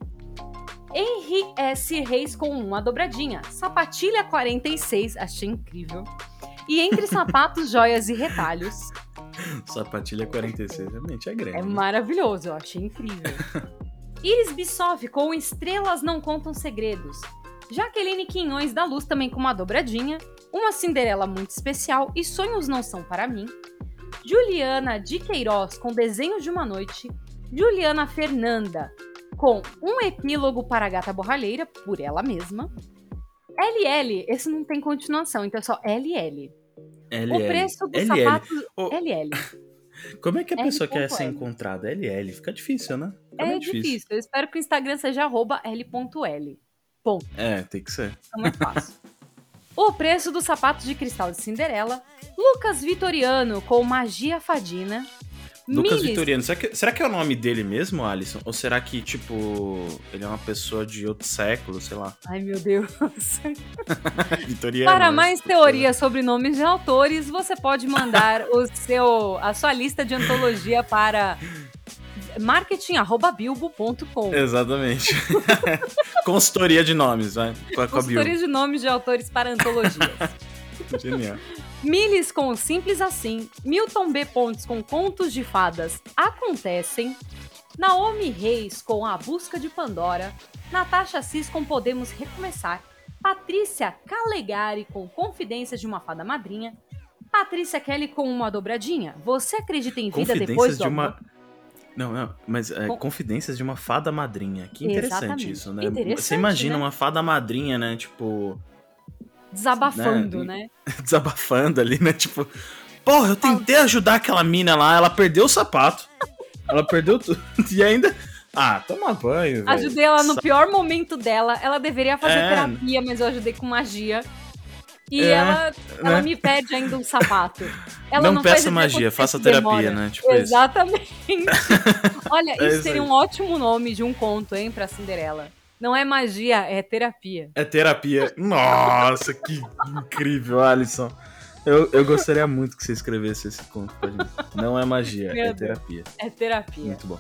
Henri S. Reis com uma dobradinha. Sapatilha 46, achei incrível. E entre [LAUGHS] sapatos, joias e retalhos. Sapatilha 46, realmente é grande. É né? maravilhoso, eu achei incrível. [LAUGHS] Iris Bissoff com Estrelas Não Contam Segredos. Jaqueline Quinhões da Luz também com uma dobradinha. Uma Cinderela muito especial e Sonhos Não São Para Mim. Juliana de Queiroz com Desenho de uma Noite. Juliana Fernanda com Um Epílogo para a Gata Borralheira, por ela mesma. LL, esse não tem continuação, então é só LL. LL. O preço do LL. sapato Ô, LL. [LAUGHS] Como é que a pessoa quer ser encontrada? LL, fica difícil, né? Fica É bem difícil. Eu espero que o Instagram seja arroba L.L. É, tem que ser. Então é fácil. o preço do sapato de cristal de Cinderela. Lucas Vitoriano com Magia Fadina. Lucas Miles- Vitoriano, será que, será que é o nome dele mesmo, Alisson? Ou será que, tipo, ele é uma pessoa de outro século, sei lá? Ai, meu Deus. [LAUGHS] Vitoriano. Para né? mais teorias sobre nomes de autores, você pode mandar o seu, a sua lista de antologia para marketing.bilbo.com. Exatamente. [LAUGHS] Consultoria de nomes, vai. Com a, com. Consultoria de nomes de autores para antologias. [LAUGHS] Genial. Miles com Simples Assim, Milton B. Pontes com Contos de Fadas Acontecem, Naomi Reis com A Busca de Pandora, Natasha Cis com Podemos Recomeçar, Patrícia Calegari com Confidências de uma Fada Madrinha. Patrícia Kelly com uma dobradinha. Você acredita em vida depois do de uma. amor? Não, não, mas é, Com- confidências de uma fada madrinha. Que interessante Exatamente. isso, né? Interessante, Você imagina né? uma fada madrinha, né? Tipo, Desabafando, né? né? [LAUGHS] desabafando ali, né? Tipo, porra, eu tentei ajudar aquela mina lá, ela perdeu o sapato. Ela perdeu tudo. [LAUGHS] E ainda. Ah, toma banho. Ajudei ela no Sa- pior momento dela. Ela deveria fazer É. terapia, mas eu ajudei com magia. E É, ela, ela né? me pede ainda um sapato. Ela Não não, peça magia, faça terapia, demora. né? Tipo. Exatamente. [LAUGHS] Olha, É isso isso seria aí. um ótimo nome de um conto, hein, pra Cinderela. Não é magia, é terapia. É terapia. Nossa, que incrível, Alisson. Eu, eu gostaria muito que você escrevesse esse conto pra gente. Não é magia, Meu é Deus. terapia. É terapia. Muito bom.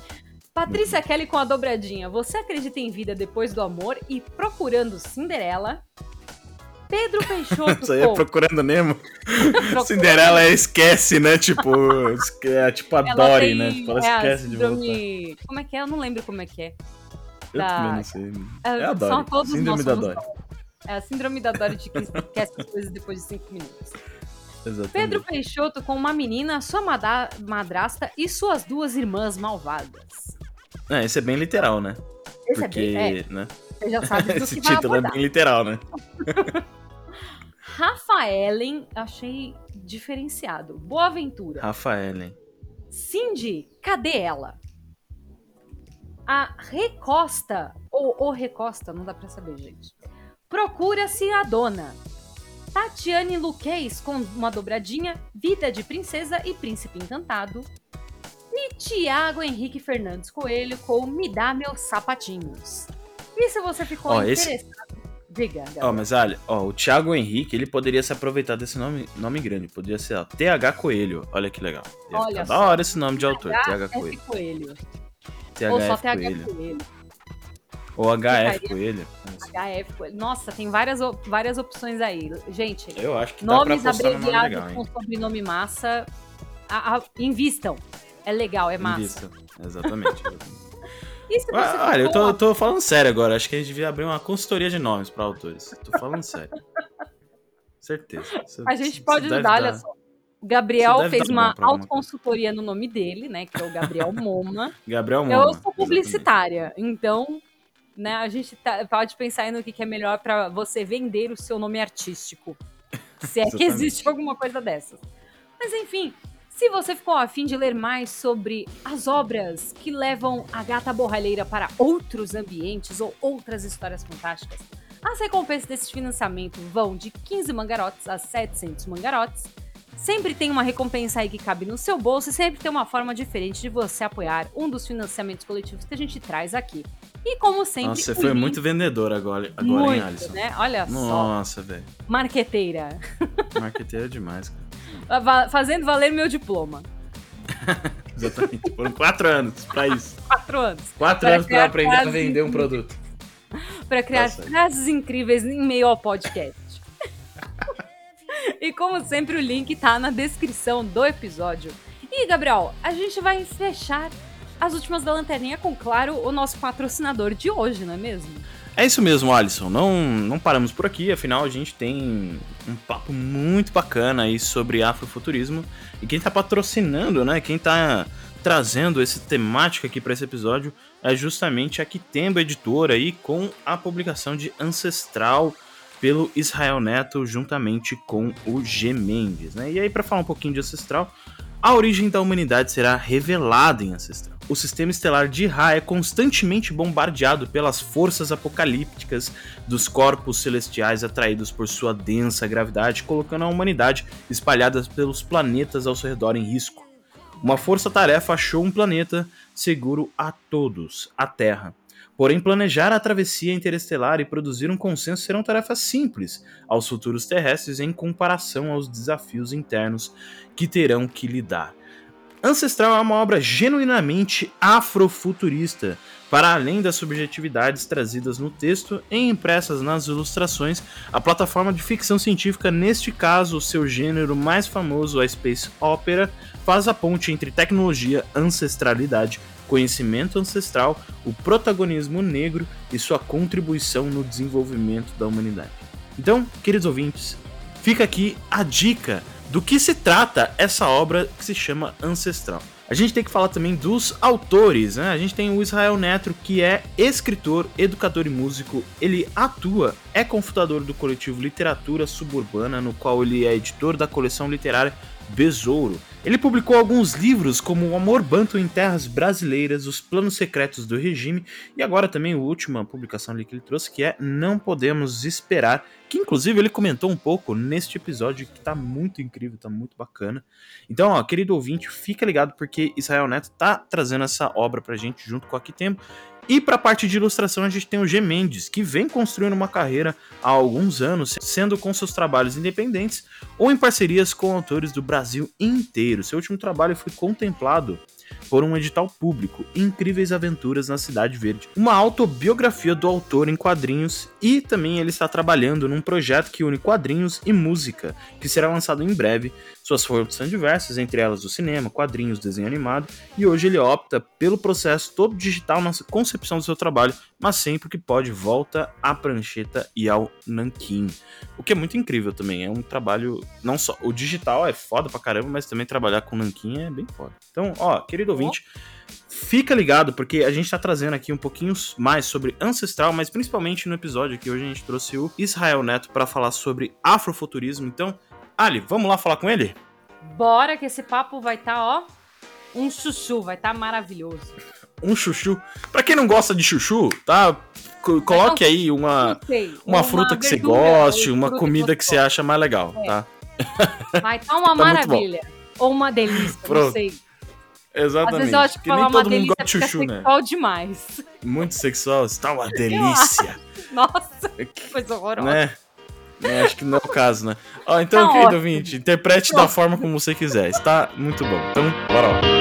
Patrícia Kelly com a dobradinha. Você acredita em vida depois do amor e procurando Cinderela? Pedro [LAUGHS] Peixoto Isso aí é procurando Nemo. Procurando- Cinderela esquece, né? Tipo, é tipo a Ela Dory, tem- né? Tipo, ela é esquece de voltar. Como é que é? Eu não lembro como é que é. Eu da- também não sei. É, É a são Dory. todos Síndrome da Dory. É a síndrome da Dory de quem esquece as coisas depois de cinco minutos. [LAUGHS] Exatamente. Pedro Peixoto com uma menina, sua madrasta e suas duas irmãs malvadas. É, esse é bem literal, né? Esse Porque, é bem... É, né? você já sabe do [LAUGHS] Esse título é bem literal, né? Rafaelen, achei diferenciado. Boa Aventura. Rafaelen. Cindy, cadê ela? A Recosta, ou o Recosta, não dá pra saber, gente. Procura-se a dona. Tatiane Luquez com uma dobradinha, Vida de Princesa e Príncipe Encantado. E Tiago Henrique Fernandes Coelho com Me Dá Meus Sapatinhos. E se você ficou Ó, esse- interessado... Diga, Ó, Gabriel. mas olha, ó, o Thiago Henrique, ele poderia se aproveitar desse nome, nome grande. Poderia ser ó, TH Coelho. Olha que legal. Ia Olha da hora esse nome de autor, TH Coelho. Coelho. Ou só THF TH Coelho. Coelho. Ou HF Coelho. HF Coelho. Nossa, tem várias, várias opções aí. Gente, Eu acho que nomes nome abreviados legal, hein? com sobrenome massa, a- a- invistam. É legal, é massa. Invista. Exatamente. [LAUGHS] Ah, Olha, eu tô, eu tô falando sério agora. Acho que a gente devia abrir uma consultoria de nomes pra autores. Tô falando sério. [LAUGHS] Certeza. Isso- A gente pode ajudar, olha só. O Gabriel fez uma autoconsultoria no nome dele, né? Que é o Gabriel Moma. [LAUGHS] Gabriel Moma. Eu sou exatamente. publicitária, então, né, a gente tá- pode pensar aí no que, que é melhor pra você vender o seu nome artístico. Se é que Exatamente. existe alguma coisa dessas. Mas enfim, se você ficou afim de ler mais sobre as obras que levam a gata borralheira para outros ambientes ou outras histórias fantásticas, as recompensas desse financiamento vão de 15 mangarotes a 700 mangarotes. Sempre tem uma recompensa aí que cabe no seu bolso e sempre tem uma forma diferente de você apoiar um dos financiamentos coletivos que a gente traz aqui. E como sempre, Nossa, você foi link- muito vendedor agora, agora muito, hein, Alisson? né? Olha só, Nossa, velho. marqueteira. Marqueteiro é demais, cara. Fazendo valer meu diploma. [LAUGHS] Exatamente. Foram quatro anos pra isso. Quatro anos. Quatro Pra anos criar aprender a vender um produto. Pra criar certo. frases incríveis em meio ao podcast. [LAUGHS] e como sempre, o link tá na descrição do episódio. E, Gabriel, a gente vai fechar as últimas da lanterninha com, claro, o nosso patrocinador de hoje, não é mesmo? É isso mesmo, Alisson. Não, não paramos por aqui, afinal a gente tem um papo muito bacana aí sobre afrofuturismo. E quem tá patrocinando, né? Quem tá trazendo essa temática aqui para esse episódio é justamente a Kitemba Editora aí com a publicação de Ancestral pelo Israel Neto juntamente com o G Mendes, né? E aí para falar um pouquinho de Ancestral, a origem da humanidade será revelada em Ancestral. O sistema estelar de Ra é constantemente bombardeado pelas forças apocalípticas dos corpos celestiais atraídos por sua densa gravidade, colocando a humanidade espalhada pelos planetas ao seu redor em risco. Uma força-tarefa achou um planeta seguro a todos, a Terra. Porém, planejar a travessia interestelar e produzir um consenso serão tarefas simples aos futuros terrestres em comparação aos desafios internos que terão que lidar. Ancestral é uma obra genuinamente afrofuturista, para além das subjetividades trazidas no texto e impressas nas ilustrações, a plataforma de ficção científica, neste caso seu gênero mais famoso, a Space Opera, faz a ponte entre tecnologia, ancestralidade, conhecimento ancestral, o protagonismo negro e sua contribuição no desenvolvimento da humanidade. Então, queridos ouvintes, fica aqui a dica do que se trata essa obra que se chama Ancestral. A gente tem que falar também dos autores, né? A gente tem o Israel Neto, que é escritor, educador e músico. Ele atua, é confundador do coletivo Literatura Suburbana, no qual ele é editor da coleção literária Besouro. Ele publicou alguns livros como O Amor Banto em Terras Brasileiras, Os Planos Secretos do Regime e agora também a última publicação ali que ele trouxe que é Não Podemos Esperar, que inclusive ele comentou um pouco neste episódio que tá muito incrível, tá muito bacana. Então, ó, querido ouvinte, fica ligado porque Israel Neto tá trazendo essa obra pra gente junto com Aqui Tempo e para a parte de ilustração, a gente tem o G. Mendes, que vem construindo uma carreira há alguns anos, sendo com seus trabalhos independentes ou em parcerias com autores do Brasil inteiro. Seu último trabalho foi contemplado por um edital público, Incríveis Aventuras na Cidade Verde, uma autobiografia do autor em quadrinhos e também ele está trabalhando num projeto que une quadrinhos e música, que será lançado em breve. Suas fontes são diversas, entre elas o cinema, quadrinhos, desenho animado, e hoje ele opta pelo processo todo digital na concepção do seu trabalho, mas sempre que pode volta à prancheta e ao nanquim. O que é muito incrível também, é um trabalho não só o digital é foda pra caramba, mas também trabalhar com nanquim é bem foda. Então, ó, querido ouvinte, fica ligado porque a gente tá trazendo aqui um pouquinho mais sobre ancestral, mas principalmente no episódio que hoje a gente trouxe o Israel Neto para falar sobre afrofuturismo. Então, Ali, vamos lá falar com ele? Bora que esse papo vai estar, tá, ó, um chuchu, vai estar tá maravilhoso. Um chuchu. Para quem não gosta de chuchu, tá? Coloque aí uma, uma, fruta que você goste, uma comida que, você acha mais legal, é. tá? Vai tá uma [LAUGHS] tá maravilha. Ou uma delícia, Pronto. não sei. Exatamente. Às vezes eu acho que falar uma delícia gosta de chuchu, né? sexual demais. Muito sexual, está uma [LAUGHS] delícia. Nossa, que coisa horrorosa. Né? É, acho que não é o caso, né? Ó, então, tá querido ouvinte, interprete da forma como você quiser. Está muito bom. Então, bora lá.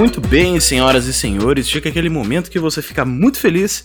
Muito bem, senhoras e senhores, chega aquele momento que você fica muito feliz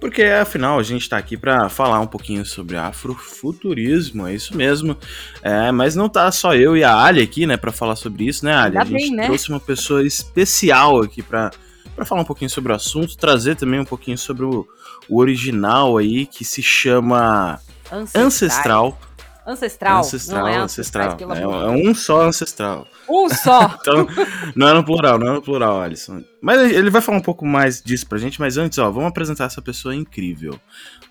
porque afinal a gente está aqui para falar um pouquinho sobre afrofuturismo, é isso mesmo. É, mas não tá só eu e a Ali aqui, né, para falar sobre isso, né, Ali? Ainda a gente bem, né? trouxe uma pessoa especial aqui para para falar um pouquinho sobre o assunto, trazer também um pouquinho sobre o, o original aí que se chama Ancestral. Ancestral Ancestral. Ancestral, não é ancestral. ancestral é, é, um só ancestral. Um [LAUGHS] só! então, não é no plural, não é no plural, Alisson. Mas ele vai falar um pouco mais disso pra gente, mas antes, ó, vamos apresentar essa pessoa incrível.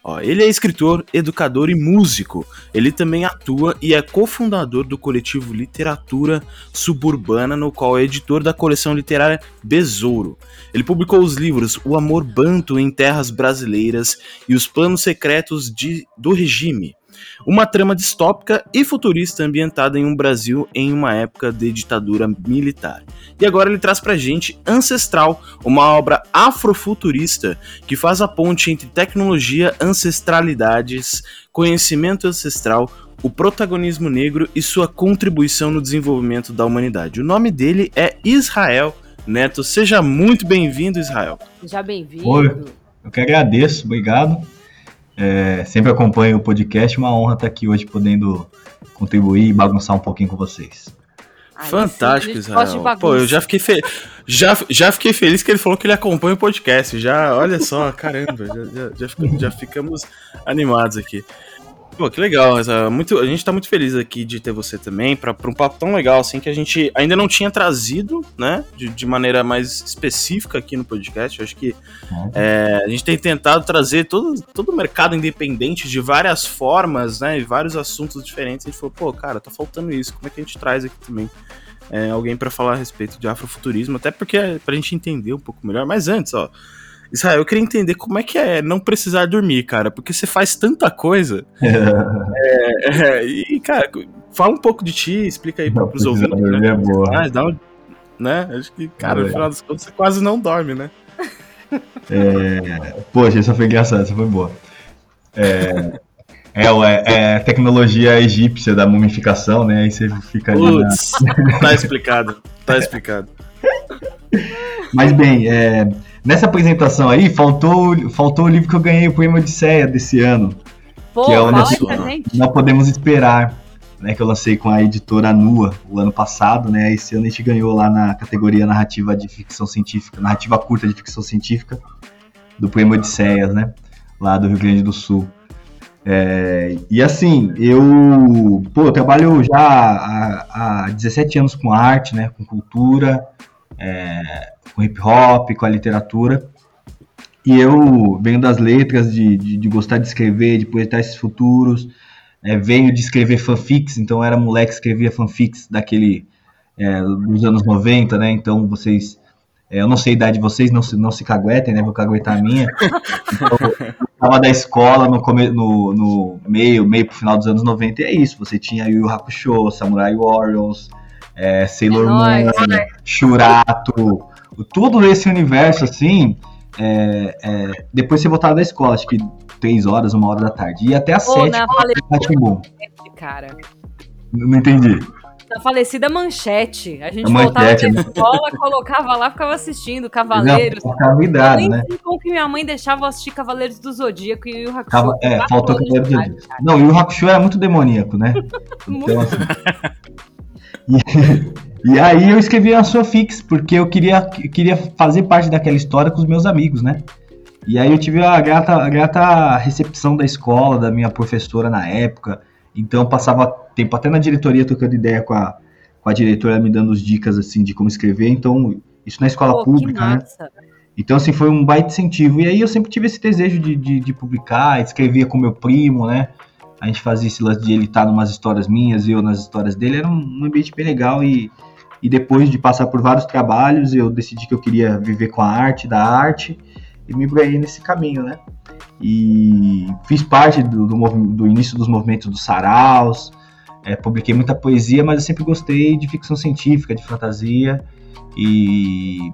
Ó, ele é escritor, educador e músico. Ele também atua e é cofundador do coletivo Literatura Suburbana, no qual é editor da coleção literária Besouro. Ele publicou os livros O Amor Banto em Terras Brasileiras e Os Planos Secretos de, do Regime, uma trama distópica e futurista ambientada em um Brasil em uma época de ditadura militar. E agora ele traz pra gente Ancestral, uma obra afrofuturista que faz a ponte entre tecnologia, ancestralidades, conhecimento ancestral, o protagonismo negro e sua contribuição no desenvolvimento da humanidade. O nome dele é Israel Neto. Seja muito bem-vindo, Israel. Seja bem-vindo. Oi, eu que agradeço, obrigado. É, sempre acompanho o podcast, uma honra estar aqui hoje podendo contribuir e bagunçar um pouquinho com vocês. Ai, Fantástico, Israel. Pô, eu já fiquei, fe... já, já fiquei feliz que ele falou que ele acompanha o podcast. Já, olha só, caramba, já, já, já, ficamos, já ficamos animados aqui. Pô, que legal, muito, a gente tá muito feliz aqui de ter você também, para um papo tão legal assim que a gente ainda não tinha trazido, né, de, de maneira mais específica aqui no podcast. Eu acho que uhum. é, a gente tem tentado trazer todo, todo o mercado independente de várias formas, né, e vários assuntos diferentes. A gente falou, pô, cara, tá faltando isso, como é que a gente traz aqui também? É, alguém para falar a respeito de afrofuturismo, até porque é pra gente entender um pouco melhor. Mas antes, ó, Israel, eu queria entender como é que é não precisar dormir, cara, porque você faz tanta coisa. [LAUGHS] é, é, e, cara, fala um pouco de ti, explica aí para os ouvintes. Dormir né? é boa. Ah, dá um, né? Acho que, cara, é. no final das contas, você quase não dorme, né? É, poxa, essa foi engraçada, essa foi boa. É, é, é, é tecnologia egípcia da mumificação, né? Aí você fica ali. Putz, na... tá explicado, tá explicado. [LAUGHS] Mas bem, é, Nessa apresentação aí, faltou, faltou o livro que eu ganhei, o Poema Odisseia desse ano. Pô, que é o Não Podemos Esperar. né, que eu lancei com a editora Nua o ano passado, né? Esse ano a gente ganhou lá na categoria narrativa de ficção científica, narrativa curta de ficção científica do Prêmio Odisseias, né? Lá do Rio Grande do Sul. É, e assim, eu, pô, eu trabalho já há, há 17 anos com arte, né? Com cultura, é, com hip hop, com a literatura. E eu venho das letras, de, de, de gostar de escrever, de projetar esses futuros. É, venho de escrever fanfics, então era moleque que escrevia fanfics daquele é, dos anos 90, né? Então vocês. É, eu não sei a idade de vocês, não se, não se caguetem, né? Vou caguetar a minha. Então, eu tava da escola no, come, no, no meio, meio pro final dos anos 90, e é isso. Você tinha Yu Hakusho, Samurai Warriors, é, Sailor É Moon, nóis. Tudo esse universo assim. é, é, depois você voltava da escola, acho que três horas, uma hora da tarde. E até às sete, na falecida manchete, cara. Não entendi. Na falecida manchete. A gente A voltava manchete, da né? escola, colocava lá, ficava assistindo Não, Cavaleiros. vidrado, nem né? como que minha mãe deixava assistir Cavaleiros do Zodíaco e o Hakusho. Tava, é, faltou anos de Cavaleiro do idade, Zodíaco. Não, e o Hakusho era muito demoníaco, né? [LAUGHS] Muito. Então, assim. [LAUGHS] E, e aí eu escrevi a sua fix, porque eu queria, queria fazer parte daquela história com os meus amigos, né? E aí eu tive a grata, a grata recepção da escola, da minha professora na época. Então eu passava tempo até na diretoria trocando ideia com a, com a diretora, me dando as dicas assim de como escrever. Então, isso na escola Pô, pública, né? Então, assim, foi um baita incentivo. E aí eu sempre tive esse desejo de, de, de publicar, escrevia com meu primo, né? A gente fazia esse lance de ele estar numas histórias minhas, eu nas histórias dele. Era um, um ambiente bem legal e, e depois de passar por vários trabalhos, eu decidi que eu queria viver com a arte, da arte, e me embrulhei nesse caminho, né? E fiz parte do, do, do início dos movimentos dos saraus, é, publiquei muita poesia, mas eu sempre gostei de ficção científica, de fantasia, e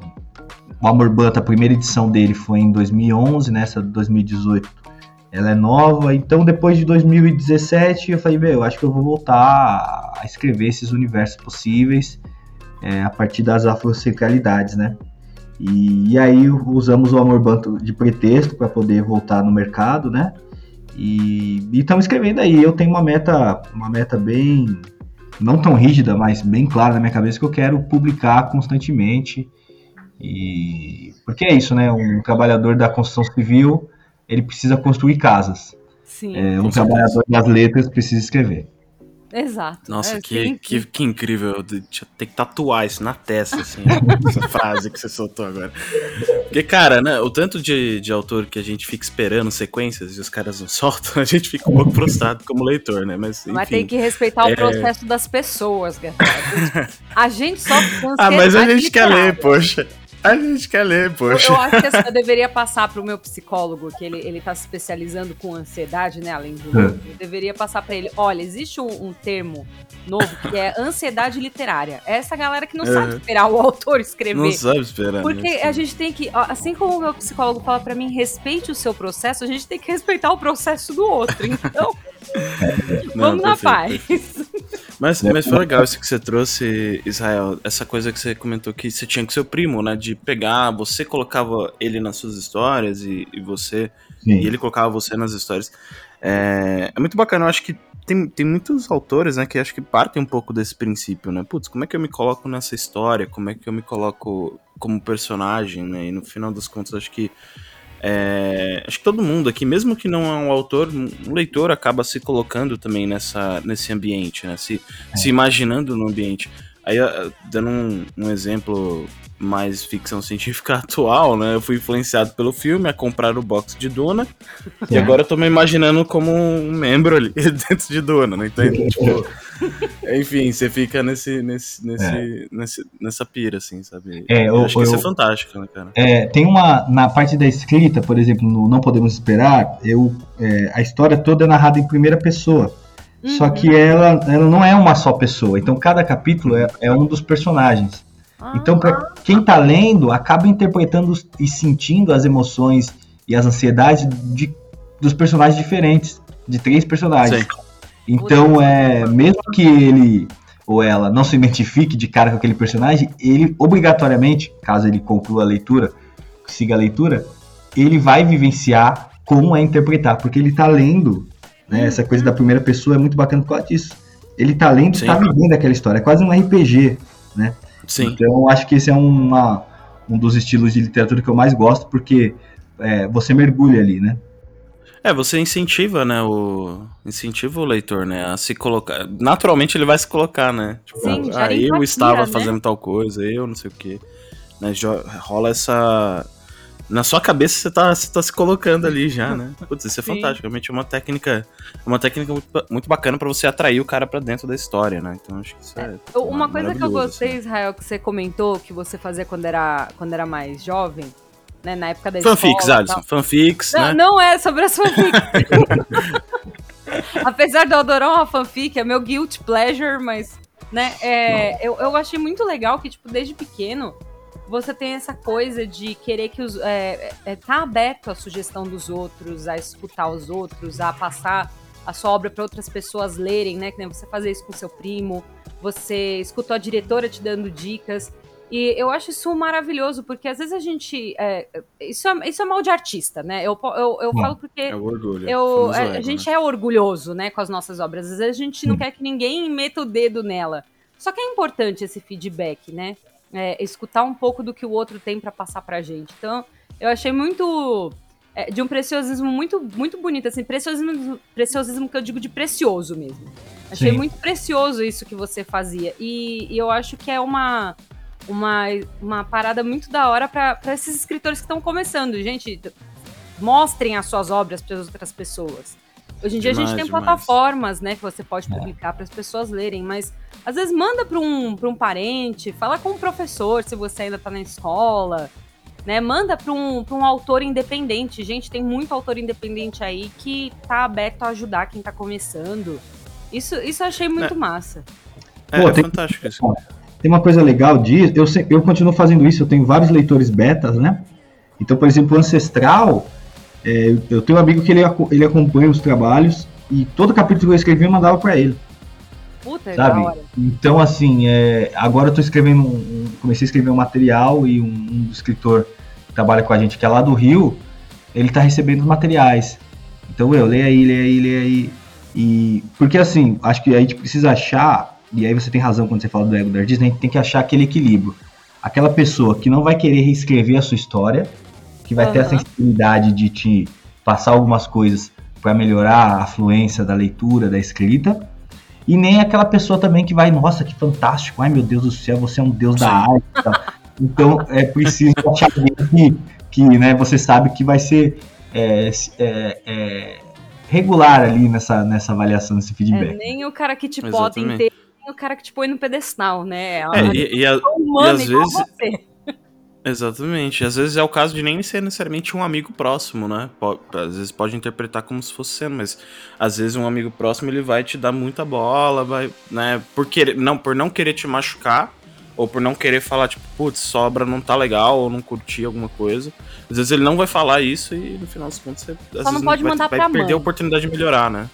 o Amor Banta, a primeira edição dele foi em 2011, nessa de 2018 ela é nova. Então, depois de 2017, eu falei, meu, eu acho que eu vou voltar a escrever esses universos possíveis é, a partir das afrosexualidades, né? E, e aí usamos o Amor Banto de pretexto para poder voltar no mercado, né? E estamos escrevendo aí. Eu tenho uma meta, uma meta bem não tão rígida, mas bem clara na minha cabeça que eu quero publicar constantemente. E porque é isso, né? Um trabalhador da construção civil ele precisa construir casas. Sim, É, um trabalhador das letras precisa escrever. Exato. Nossa, É, que, sim, que, que incrível. Tem que tatuar isso na testa, assim, [LAUGHS] essa frase que você soltou agora. Porque, cara, né, o tanto de, de autor que a gente fica esperando sequências e os caras não [LAUGHS] soltam, a gente fica um pouco frustrado como leitor, né? Mas, enfim. Mas tem que respeitar é- o processo das pessoas, galera. A gente só Ah, mas a gente quer ler, poxa. A gente quer ler, Eu, poxa. eu acho que eu deveria passar pro meu psicólogo, que ele, ele tá se especializando com ansiedade, né? Além do. É. Eu deveria passar pra ele: olha, existe um, um termo novo que é ansiedade literária. É essa galera que não sabe Uhum. esperar o autor escrever. Não sabe esperar. Porque né? a gente tem que, assim como o meu psicólogo fala pra mim, respeite o seu processo, a gente tem que respeitar o processo do outro. Então, [LAUGHS] Não, vamos na perfeito, paz. Mas, mas foi legal isso que você trouxe, Israel. Essa coisa que você comentou que você tinha com seu primo, né? De pegar, você colocava ele nas suas histórias e, e você. Sim. E ele colocava você nas histórias. É, é muito bacana, eu acho que tem, tem muitos autores, né, que acho que partem um pouco desse princípio, né? Putz, como é que eu me coloco nessa história? Como é que eu me coloco como personagem, né? E no final das contas, acho que. é, acho que todo mundo aqui, mesmo que não é um autor, um leitor acaba se colocando também nessa, nesse ambiente, né? Se, se imaginando no ambiente. Aí, dando um, um exemplo mais ficção científica [LAUGHS] atual, né? Eu fui influenciado pelo filme a comprar o box de Duna. E Certo. agora eu tô me imaginando como um membro ali [LAUGHS] dentro de Duna, né? Entende? [LAUGHS] tipo, enfim, você fica nesse, nesse, nesse, nesse- nessa pira, assim, sabe? É, eu, eu- acho que isso é eu- fantástico, né, cara? É, tem uma. Na parte da escrita, por exemplo, no Não Podemos Esperar, eu, é, a história toda é narrada em primeira pessoa. Só Uhum. que ela, ela não é uma só pessoa. Então cada capítulo é, é um dos personagens. Então, para quem tá lendo, acaba interpretando e sentindo as emoções e as ansiedades de, dos personagens diferentes, de três personagens. Sim. Então, é, mesmo que ele ou ela não se identifique de cara com aquele personagem, ele obrigatoriamente, caso ele conclua a leitura, siga a leitura, ele vai vivenciar como é interpretar, porque ele tá lendo, né? Essa coisa da primeira pessoa é muito bacana por causa disso. ele tá lendo e Sim. tá vivendo aquela história. É quase um RPG, né? Sim. Então, eu acho que esse é uma, um dos estilos de literatura que eu mais gosto, porque é, você mergulha ali, né? É, você incentiva, né, o... Incentiva o leitor, né, a se colocar... Naturalmente ele vai se colocar, né? Tipo, Sim, ah, eu empatia, estava né? fazendo tal coisa, eu não sei o quê. Né, rola essa... Na sua cabeça você tá, você tá se colocando ali já, né? [LAUGHS] Putz, isso é Sim. fantástico. Realmente é uma técnica, é uma técnica muito, muito bacana pra você atrair o cara pra dentro da história, né? Então acho que isso é. Uma coisa que eu maravilhoso, gostei, assim. Israel, que você comentou que você fazia quando era, quando era mais jovem, né? Na época da Fanfics, escola. Alisson. Fanfics, Não, né? não é sobre as fanfics. [LAUGHS] [LAUGHS] Apesar de eu adorar uma fanfic, é meu guilt pleasure, mas, né, é, eu, eu achei muito legal que, tipo, desde pequeno, você tem essa coisa de querer que os. É, é, tá aberto à sugestão dos outros, a escutar os outros, a passar a sua obra para outras pessoas lerem, né? Que nem você fazer isso com seu primo, você escutou a diretora te dando dicas. E eu acho isso maravilhoso, porque às vezes a gente. é, isso, é, isso é mal de artista, né? Eu, eu, eu Bom, falo porque É orgulho. eu, a, a ego, gente né? é orgulhoso, né, com as nossas obras. Às vezes a gente não quer que ninguém meta o dedo nela. Só que é importante esse feedback, né? É, escutar um pouco do que o outro tem pra passar pra gente. Então, eu achei muito é, de um preciosismo muito muito bonito, assim, preciosismo, preciosismo que eu digo de precioso mesmo. Achei Sim. muito precioso isso que você fazia. E, e eu acho que é uma uma, uma parada muito da hora pra esses escritores que estão começando. Gente, mostrem as suas obras para as outras pessoas. Hoje em dia a gente Demais, tem demais. plataformas, né, que você pode É. publicar para as pessoas lerem, mas às vezes manda para um, pra um parente, fala com um professor se você ainda tá na escola, né? Manda para um, pra um autor independente. Gente, tem muito autor independente aí que tá aberto a ajudar quem tá começando. Isso, isso eu achei muito massa. É, Pô, é tem- fantástico isso. Tem uma coisa legal disso, eu, eu continuo fazendo isso, eu tenho vários leitores betas, né? Então, por exemplo, o Ancestral, é, eu tenho um amigo que ele, ele acompanha os trabalhos e todo capítulo que eu escrevi eu mandava pra ele, Puta, sabe? da hora. Então, assim, é, agora eu tô escrevendo, um, comecei a escrever um material e um, um escritor que trabalha com a gente, que é lá do Rio, ele tá recebendo os materiais. Então, eu, leia aí, leia aí, leia aí. E, porque, assim, acho que a gente precisa achar, e aí você tem razão quando você fala do ego do artista, a gente tem que achar aquele equilíbrio. Aquela pessoa que não vai querer reescrever a sua história, que vai ter a sensibilidade de te passar algumas coisas para melhorar a fluência da leitura, da escrita, e nem aquela pessoa também que vai, nossa, que fantástico, ai meu Deus do céu, você é um deus da arte. e tal. Então é preciso [LAUGHS] achar alguém que, que né, você sabe que vai ser é, é, é, regular ali nessa, nessa avaliação, nesse É, feedback. nem o cara que te bota Exatamente. inteiro, nem o cara que te põe no pedestal, né? É, e, e a- pessoa humana e às igual vezes- você. Exatamente. Às vezes é o caso de nem ser necessariamente um amigo próximo, né? Po- Às vezes pode interpretar como se fosse sendo, mas às vezes um amigo próximo ele vai te dar muita bola, vai, né? Por, querer, não, por não querer te machucar, ou por não querer falar, tipo, putz, sobra não tá legal, ou não curti alguma coisa. Às vezes ele não vai falar isso e no final das contas você às não vezes pode vai, mandar vai pra perder mãe. a oportunidade de melhorar, né?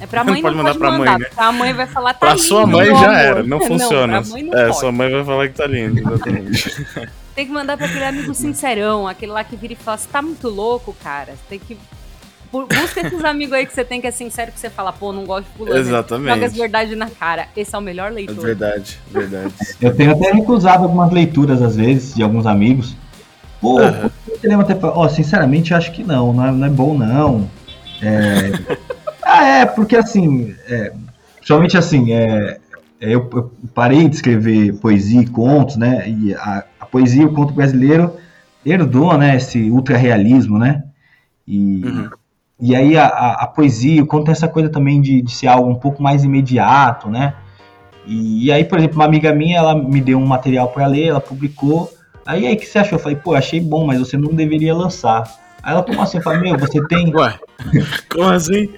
É pra mãe Pode não mandar pode pra mãe, mandar, né? a mãe vai falar, tá Pra lindo, sua mãe já amor. era, não [LAUGHS] funciona. pra mãe não é, pode. sua mãe vai falar que tá lindo, exatamente. [LAUGHS] Tem que mandar pra aquele amigo sincerão, aquele lá que vira e fala, você tá muito louco, cara. Você tem que... Bu- Busca esses amigos aí que você tem que é sincero, que você fala, pô, não gosto de fulano. Exatamente. Joga as verdades na cara. Esse é o melhor É leitor. verdade, verdade. Eu tenho até recusado algumas leituras, às vezes, de alguns amigos. Pô, Aham. você lembra até falar, ó, sinceramente, eu acho que não, não é, não é bom, não. É... [LAUGHS] ah, é, porque assim, é, principalmente assim, é, é, eu, parei de escrever poesia e contos, né? E a poesia e o conto brasileiro herdou, né, esse ultra-realismo, né? E, Uhum. e aí a, a, a poesia, o conto tem essa coisa também de, de ser algo um pouco mais imediato, né? E, e aí, por exemplo, uma amiga minha, ela me deu um material para ler, ela publicou. Aí, aí, o que você achou? Eu falei, pô, achei bom, mas você não deveria lançar. Aí ela, como assim? Eu falei, meu, você tem... Ué, como assim?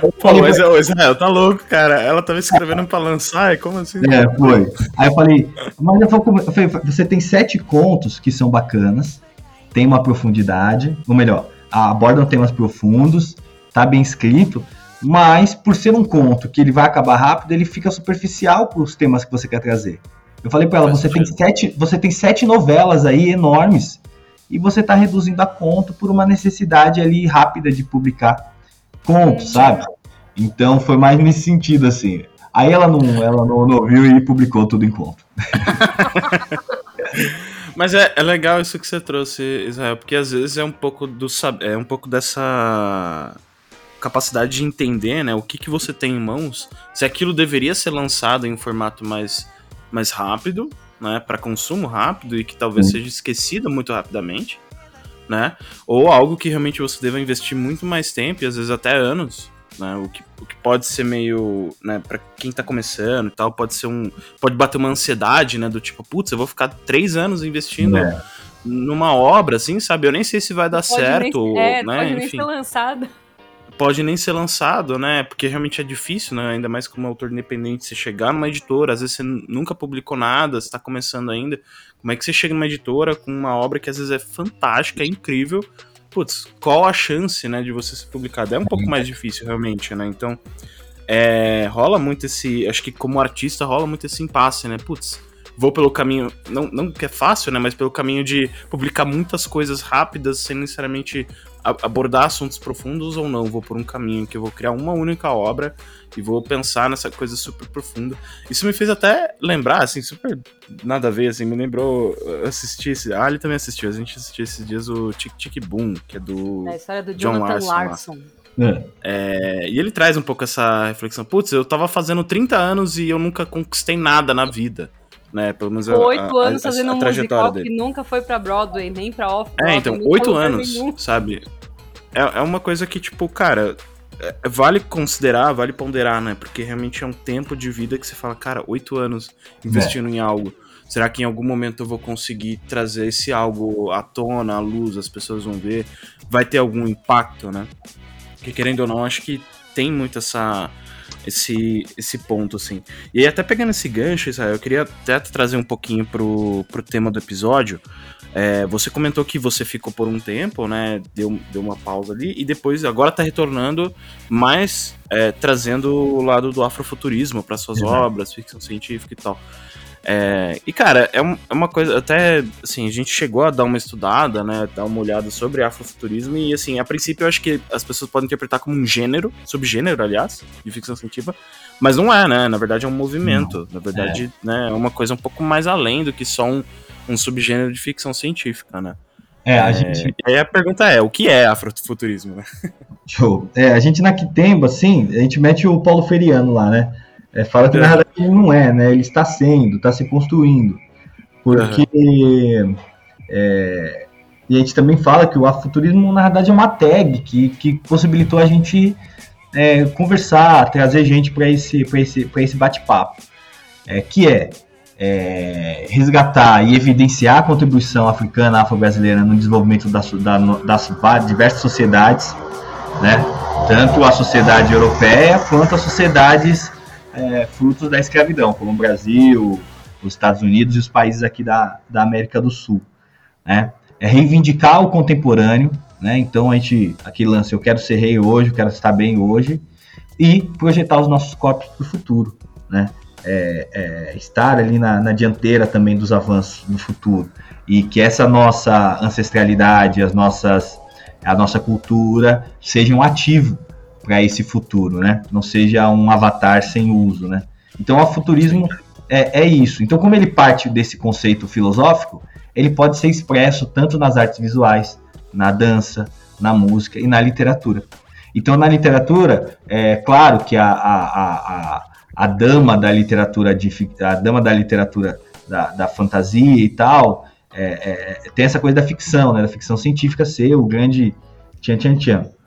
Pô, falei, mas o Israel tá louco, cara. Ela tava escrevendo pra lançar, e como assim? É, foi. Aí eu falei, mas eu falei, eu falei, você tem sete contos que são bacanas, tem uma profundidade, ou melhor, abordam temas profundos, tá bem escrito, mas por ser um conto que ele vai acabar rápido, ele fica superficial pros temas que você quer trazer. Eu falei pra ela, você tem, sete, você tem sete novelas aí enormes, e você tá reduzindo a conto por uma necessidade ali rápida de publicar contos, sabe? Então foi mais nesse sentido, assim. Aí ela não, ela não, não ouviu e publicou tudo em conta. [LAUGHS] Mas é, é legal isso que você trouxe, Israel, porque às vezes é um pouco do é um pouco dessa capacidade de entender, né, o que, que você tem em mãos, se aquilo deveria ser lançado em um formato mais, mais rápido, né, para consumo rápido e que talvez seja esquecido muito rapidamente, né, ou algo que realmente você deva investir muito mais tempo e às vezes até anos, né, o que, o que pode ser meio, né, para quem tá começando e tal, pode ser um, pode bater uma ansiedade, né, do tipo, putz, eu vou ficar três anos investindo é. numa obra, assim, sabe, eu nem sei se vai dar pode certo, nem, é, né, pode enfim. nem ser lançado pode nem ser lançado, né? Porque realmente é difícil, né? Ainda mais como autor independente, você chegar numa editora, às vezes você nunca publicou nada, você tá começando ainda. Como é que você chega numa editora com uma obra que às vezes é fantástica, é incrível? Putz, qual a chance, né, de você ser publicado? É um pouco mais difícil, realmente, né? Então, é, rola muito esse. Acho que como artista rola muito esse impasse, né? Putz, vou pelo caminho, não, não que é fácil, né, mas pelo caminho de publicar muitas coisas rápidas sem necessariamente abordar assuntos profundos ou não. Vou por um caminho que eu vou criar uma única obra e vou pensar nessa coisa super profunda. Isso me fez até lembrar, assim, super nada a ver, assim, me lembrou assistir esse. Ah, ele também assistiu. A gente assistiu esses dias o Tic Tic Boom, que é do. É a história do John Jonathan Larson. Larson. É. É, e ele traz um pouco essa reflexão. Putz, eu tava fazendo 30 anos e eu nunca conquistei nada na vida. Né, pelo menos a, Oito a- anos a- a fazendo um trajetória musical dele. que nunca foi pra Broadway, nem pra off É, então, oito anos, sabe? É, é uma coisa que, tipo, cara, é- vale considerar, vale ponderar, né? Porque realmente é um tempo de vida que você fala, cara, oito anos investindo em algo. Será que em algum momento eu vou conseguir trazer esse algo à tona, à luz, as pessoas vão ver? Vai ter algum impacto, né? Porque querendo ou não, acho que tem muito essa. Esse, esse ponto, assim. E aí, até pegando esse gancho, Israel, eu queria até trazer um pouquinho pro, pro tema do episódio, é, você comentou que você ficou por um tempo, né? Deu, deu uma pausa ali e depois agora tá retornando, mas é, trazendo o lado do afrofuturismo para suas Exato. obras, ficção científica e tal. É, e cara, é, um- é uma coisa até assim, a gente chegou a dar uma estudada, né, dar uma olhada sobre afrofuturismo e assim, a princípio eu acho que as pessoas podem interpretar como um gênero, subgênero, aliás, de ficção científica, mas não é, né? Na verdade é um movimento, na verdade, né, é uma coisa um pouco mais além do que só um, um subgênero de ficção científica, né? É, a É, gente. E aí a pergunta é, o que é afrofuturismo, né? Show. É, a gente na Quitemba, assim, a gente mete o Paulo Feriano lá, né? É, fala que na É. verdade ele não é, né? Ele está sendo, está se construindo. Porque. é, e a gente também fala que o afrofuturismo, na verdade, é uma tag que, que possibilitou a gente é, conversar, trazer gente para esse, pra esse, pra esse bate-papo. É, que é, é, resgatar e evidenciar a contribuição africana, afro-brasileira no desenvolvimento das, da- das va- diversas sociedades, né? tanto a sociedade europeia quanto as sociedades é, frutos da escravidão, como o Brasil, os Estados Unidos e os países aqui da, da América do Sul. Né? É reivindicar o contemporâneo, né? então a gente, aquele lance, eu quero ser rei hoje, eu quero estar bem hoje, e projetar os nossos corpos para o futuro. Né? É, é, estar ali na, na dianteira também dos avanços no futuro. E que essa nossa ancestralidade, as nossas, a nossa cultura seja um ativo para esse futuro, né? Não seja um avatar sem uso, né? Então, o futurismo é, é isso. Então, como ele parte desse conceito filosófico, ele pode ser expresso tanto nas artes visuais, na dança, na música e na literatura. Então, na literatura, é claro que a, a, a, a, dama da literatura, de, a dama da literatura da, da fantasia e tal, é, é, tem essa coisa da ficção, né? Da ficção científica ser o grande tchan tchan tchan.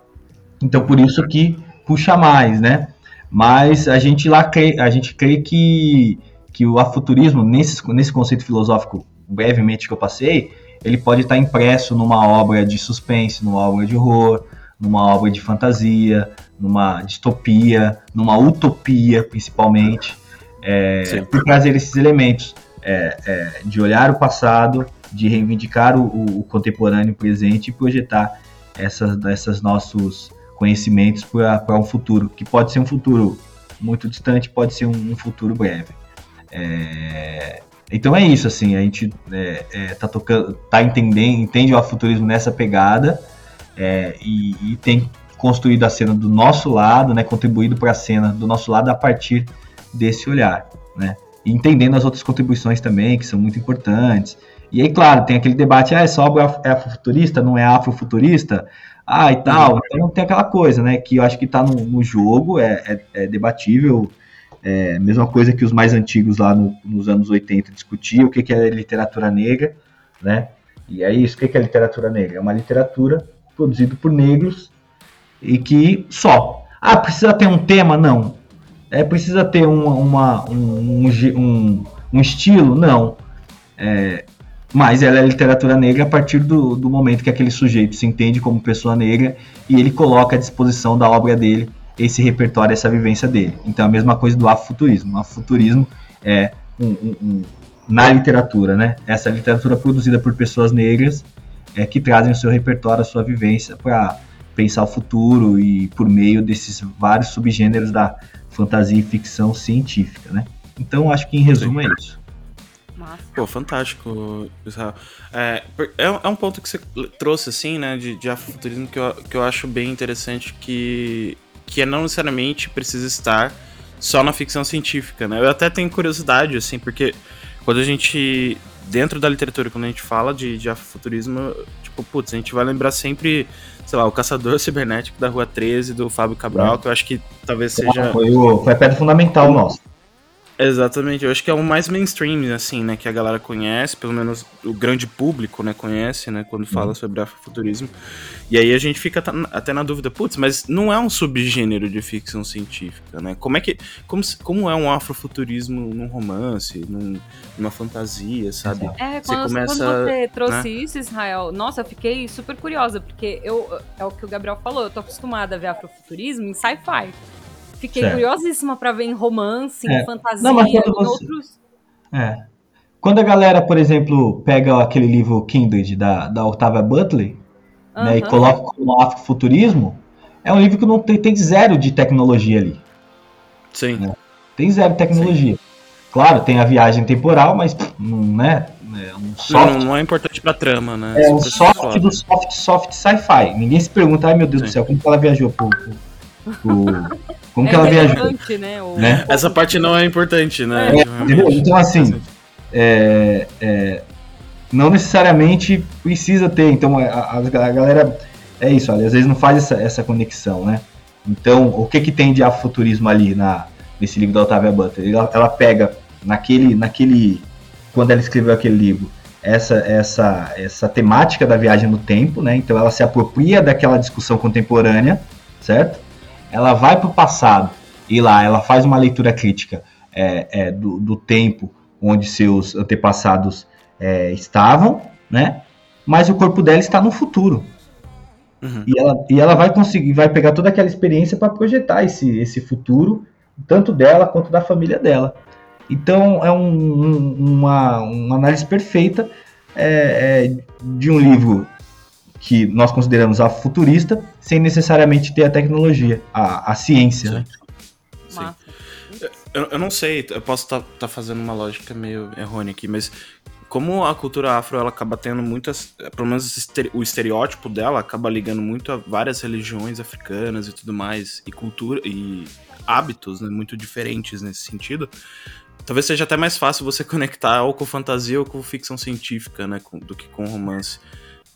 Então, por isso que puxa mais, né? Mas a gente lá crê, a gente crê que, que o afuturismo, nesse, nesse conceito filosófico brevemente que eu passei, ele pode estar impresso numa obra de suspense, numa obra de horror, numa obra de fantasia, numa distopia, numa utopia, principalmente, é, por trazer esses elementos é, é, de olhar o passado, de reivindicar o, o- o contemporâneo presente e projetar essas, essas nossos conhecimentos para um futuro, que pode ser um futuro muito distante, pode ser um, um futuro breve. É, então é isso, assim, a gente é, é, tá tocando, tá entendendo, entende o afuturismo nessa pegada é, e, e tem construído a cena do nosso lado, né, contribuído para a cena do nosso lado a partir desse olhar, né? E entendendo as outras contribuições também, que são muito importantes. E aí, claro, tem aquele debate, ah, é afrofuturista, não é afrofuturista? Ah, e tal. Então tem aquela coisa, né, que eu acho que está no, no, jogo, é, é, é debatível, é, mesma coisa que os mais antigos lá no, nos anos 80 discutiam, o que, que é literatura negra, né? E é isso, o que, que é literatura negra? É uma literatura produzida por negros e que só. Ah, precisa ter um tema? Não. É, precisa ter uma, uma um, um, um, estilo? Não. É, mas ela é literatura negra a partir do, do momento que aquele sujeito se entende como pessoa negra e ele coloca à disposição da obra dele esse repertório, essa vivência dele. Então, a mesma coisa do afrofuturismo. O afrofuturismo é um, um, um, na literatura, né? Essa literatura produzida por pessoas negras é, que trazem o seu repertório, a sua vivência para pensar o futuro e por meio desses vários subgêneros da fantasia e ficção científica, né? Então, acho que em resumo é isso. Pô, fantástico, Israel. É, é, é, um ponto que você trouxe, assim, né, de, de afrofuturismo que eu, que eu acho bem interessante, que, que é não necessariamente precisa estar só na ficção científica, né? Eu até tenho curiosidade, assim, porque quando a gente, dentro da literatura, quando a gente fala de, de afrofuturismo, tipo, putz, a gente vai lembrar sempre, sei lá, o Caçador [LAUGHS] Cibernético da Rua 13, do Fábio Cabral, é. que eu acho que talvez seja... Foi, o, foi a pedra fundamental nossa. Exatamente, eu acho que é o mais mainstream, assim, né, que a galera conhece, pelo menos o grande público, né, conhece, né, quando fala uhum. sobre afrofuturismo. E aí a gente fica até na dúvida, putz, mas não é um subgênero de ficção científica, né? Como é que, como, como é um afrofuturismo num romance, num, numa fantasia, sabe? É, quando você, começa, quando você trouxe né? isso, Israel, nossa, eu fiquei super curiosa, porque eu, é o que o Gabriel falou, eu tô acostumada a ver afrofuturismo em sci-fi. Fiquei certo. curiosíssima para ver em romance, é. em fantasia, Não, em você... outros. É. Quando a galera, por exemplo, pega aquele livro Kindred da, da Octavia Butler né, e coloca como afrofuturismo, é um livro que não tem, tem zero de tecnologia ali. Sim. Né? Tem zero de tecnologia. Sim. Claro, tem a viagem temporal, mas não, né? É um soft... não, não, é importante pra trama, né? É um soft do soft, soft sci-fi. Ninguém se pergunta, ai meu Deus Sim. do céu, como que ela viajou pro, pro, pro como é que ela viajou? Né? O... né? Essa parte não é importante, né? É, então, assim, é, é, não necessariamente precisa ter. Então, a, a, galera. É isso, olha, às vezes não faz essa, essa conexão, né? Então, o que, que tem de afuturismo ali na, nesse livro da Otávia Butler? Ela, ela pega naquele, naquele. Quando ela escreveu aquele livro, essa, essa, essa temática da viagem no tempo, né? Então, ela se apropria daquela discussão contemporânea, certo? Ela vai para o passado e lá ela faz uma leitura crítica é, é, do, do, tempo onde seus antepassados é, estavam, né? Mas o corpo dela está no futuro. Uhum. E, ela, e ela vai conseguir, vai pegar toda aquela experiência para projetar esse, esse futuro, tanto dela quanto da família dela. Então é um, um, uma, uma análise perfeita é, é, de um livro que nós consideramos a futurista, sem necessariamente ter a tecnologia, a, a ciência. Sim. Né? Sim. Eu, eu, não sei, eu posso estar tá, tá fazendo uma lógica meio errônea aqui, mas como a cultura afro ela acaba tendo muitas, pelo menos o estereótipo dela acaba ligando muito a várias religiões africanas e tudo mais, e cultura e hábitos né, muito diferentes nesse sentido. Talvez seja até mais fácil você [LAUGHS] conectar ou com fantasia ou com ficção científica, né, do que com romance.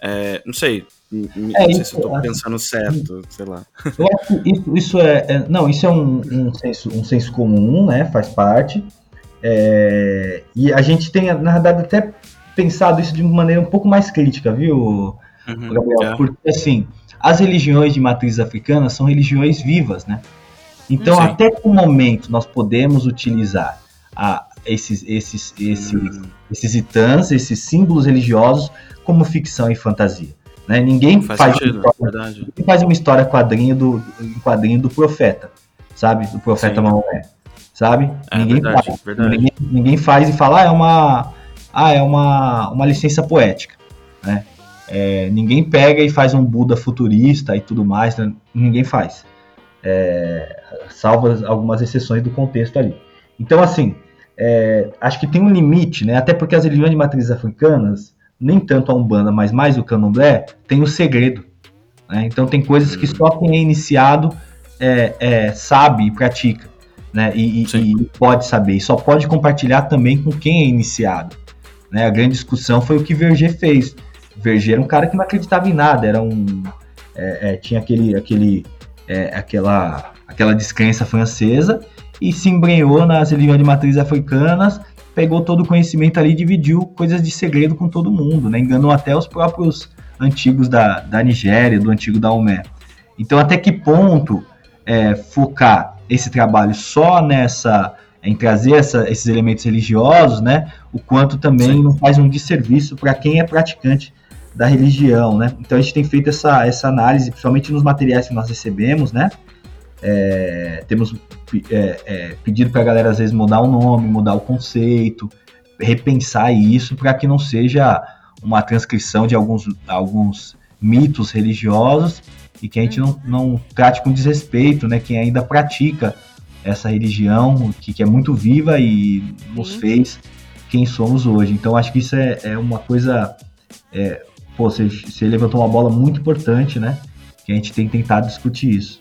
É, não sei, é, não sei se eu tô pensando certo, sei lá. Eu acho que isso, isso é, é, Não, isso é um, um, senso, um senso comum, né? Faz parte. É, e a gente tem, na verdade, até pensado isso de uma maneira um pouco mais crítica, viu, uhum, Gabriel? É. Porque, assim, as religiões de matriz africana são religiões vivas, né? Então, Sim. até que momento nós podemos utilizar a, esses, esses, esses, esses itãs, esses símbolos religiosos, como ficção e fantasia. Né? Ninguém faz, faz, sentido, uma história, ninguém faz uma história quadrinho do, quadrinho do profeta, sabe? Do profeta Sim. Maomé, sabe? É, ninguém, verdade, faz, verdade. Ninguém, ninguém, faz e fala, ah, é uma, ah, é uma, uma licença poética, né? É, ninguém pega e faz um Buda futurista e tudo mais, né? ninguém faz. É, salvo algumas exceções do contexto ali. Então, assim, é, acho que tem um limite, né? Até porque as religiões de matrizes africanas, nem tanto a Umbanda, mas mais o Candomblé, tem o segredo. Né? Então tem coisas que só quem é iniciado é, é, sabe e pratica. né? E, e- e pode saber, e só pode compartilhar também com quem é iniciado. Né? A grande discussão foi o que Verger fez. Verger era um cara que não acreditava em nada, era um. é, é, tinha aquele, aquele, é, aquela, aquela descrença francesa e se embrenhou nas religiões de matriz africanas, pegou todo o conhecimento ali e dividiu coisas de segredo com todo mundo, né? Enganou até os próprios antigos da, da Nigéria, do antigo Daomé. Então, até que ponto é, focar esse trabalho só nessa em trazer essa- esses elementos religiosos, né? O quanto também Sim. não faz um desserviço para quem é praticante da religião, né? Então a gente tem feito essa, essa análise, principalmente nos materiais que nós recebemos, né? É, temos é, é, pedido para a galera às vezes mudar o nome, mudar o conceito, repensar isso para que não seja uma transcrição de alguns, alguns mitos religiosos e que a gente não, não trate com desrespeito, né? Quem ainda pratica essa religião que, que é muito viva e nos Sim. fez quem somos hoje. Então acho que isso é, é uma coisa. É, pô, você, você levantou uma bola muito importante, né? Que a gente tem tentado discutir isso.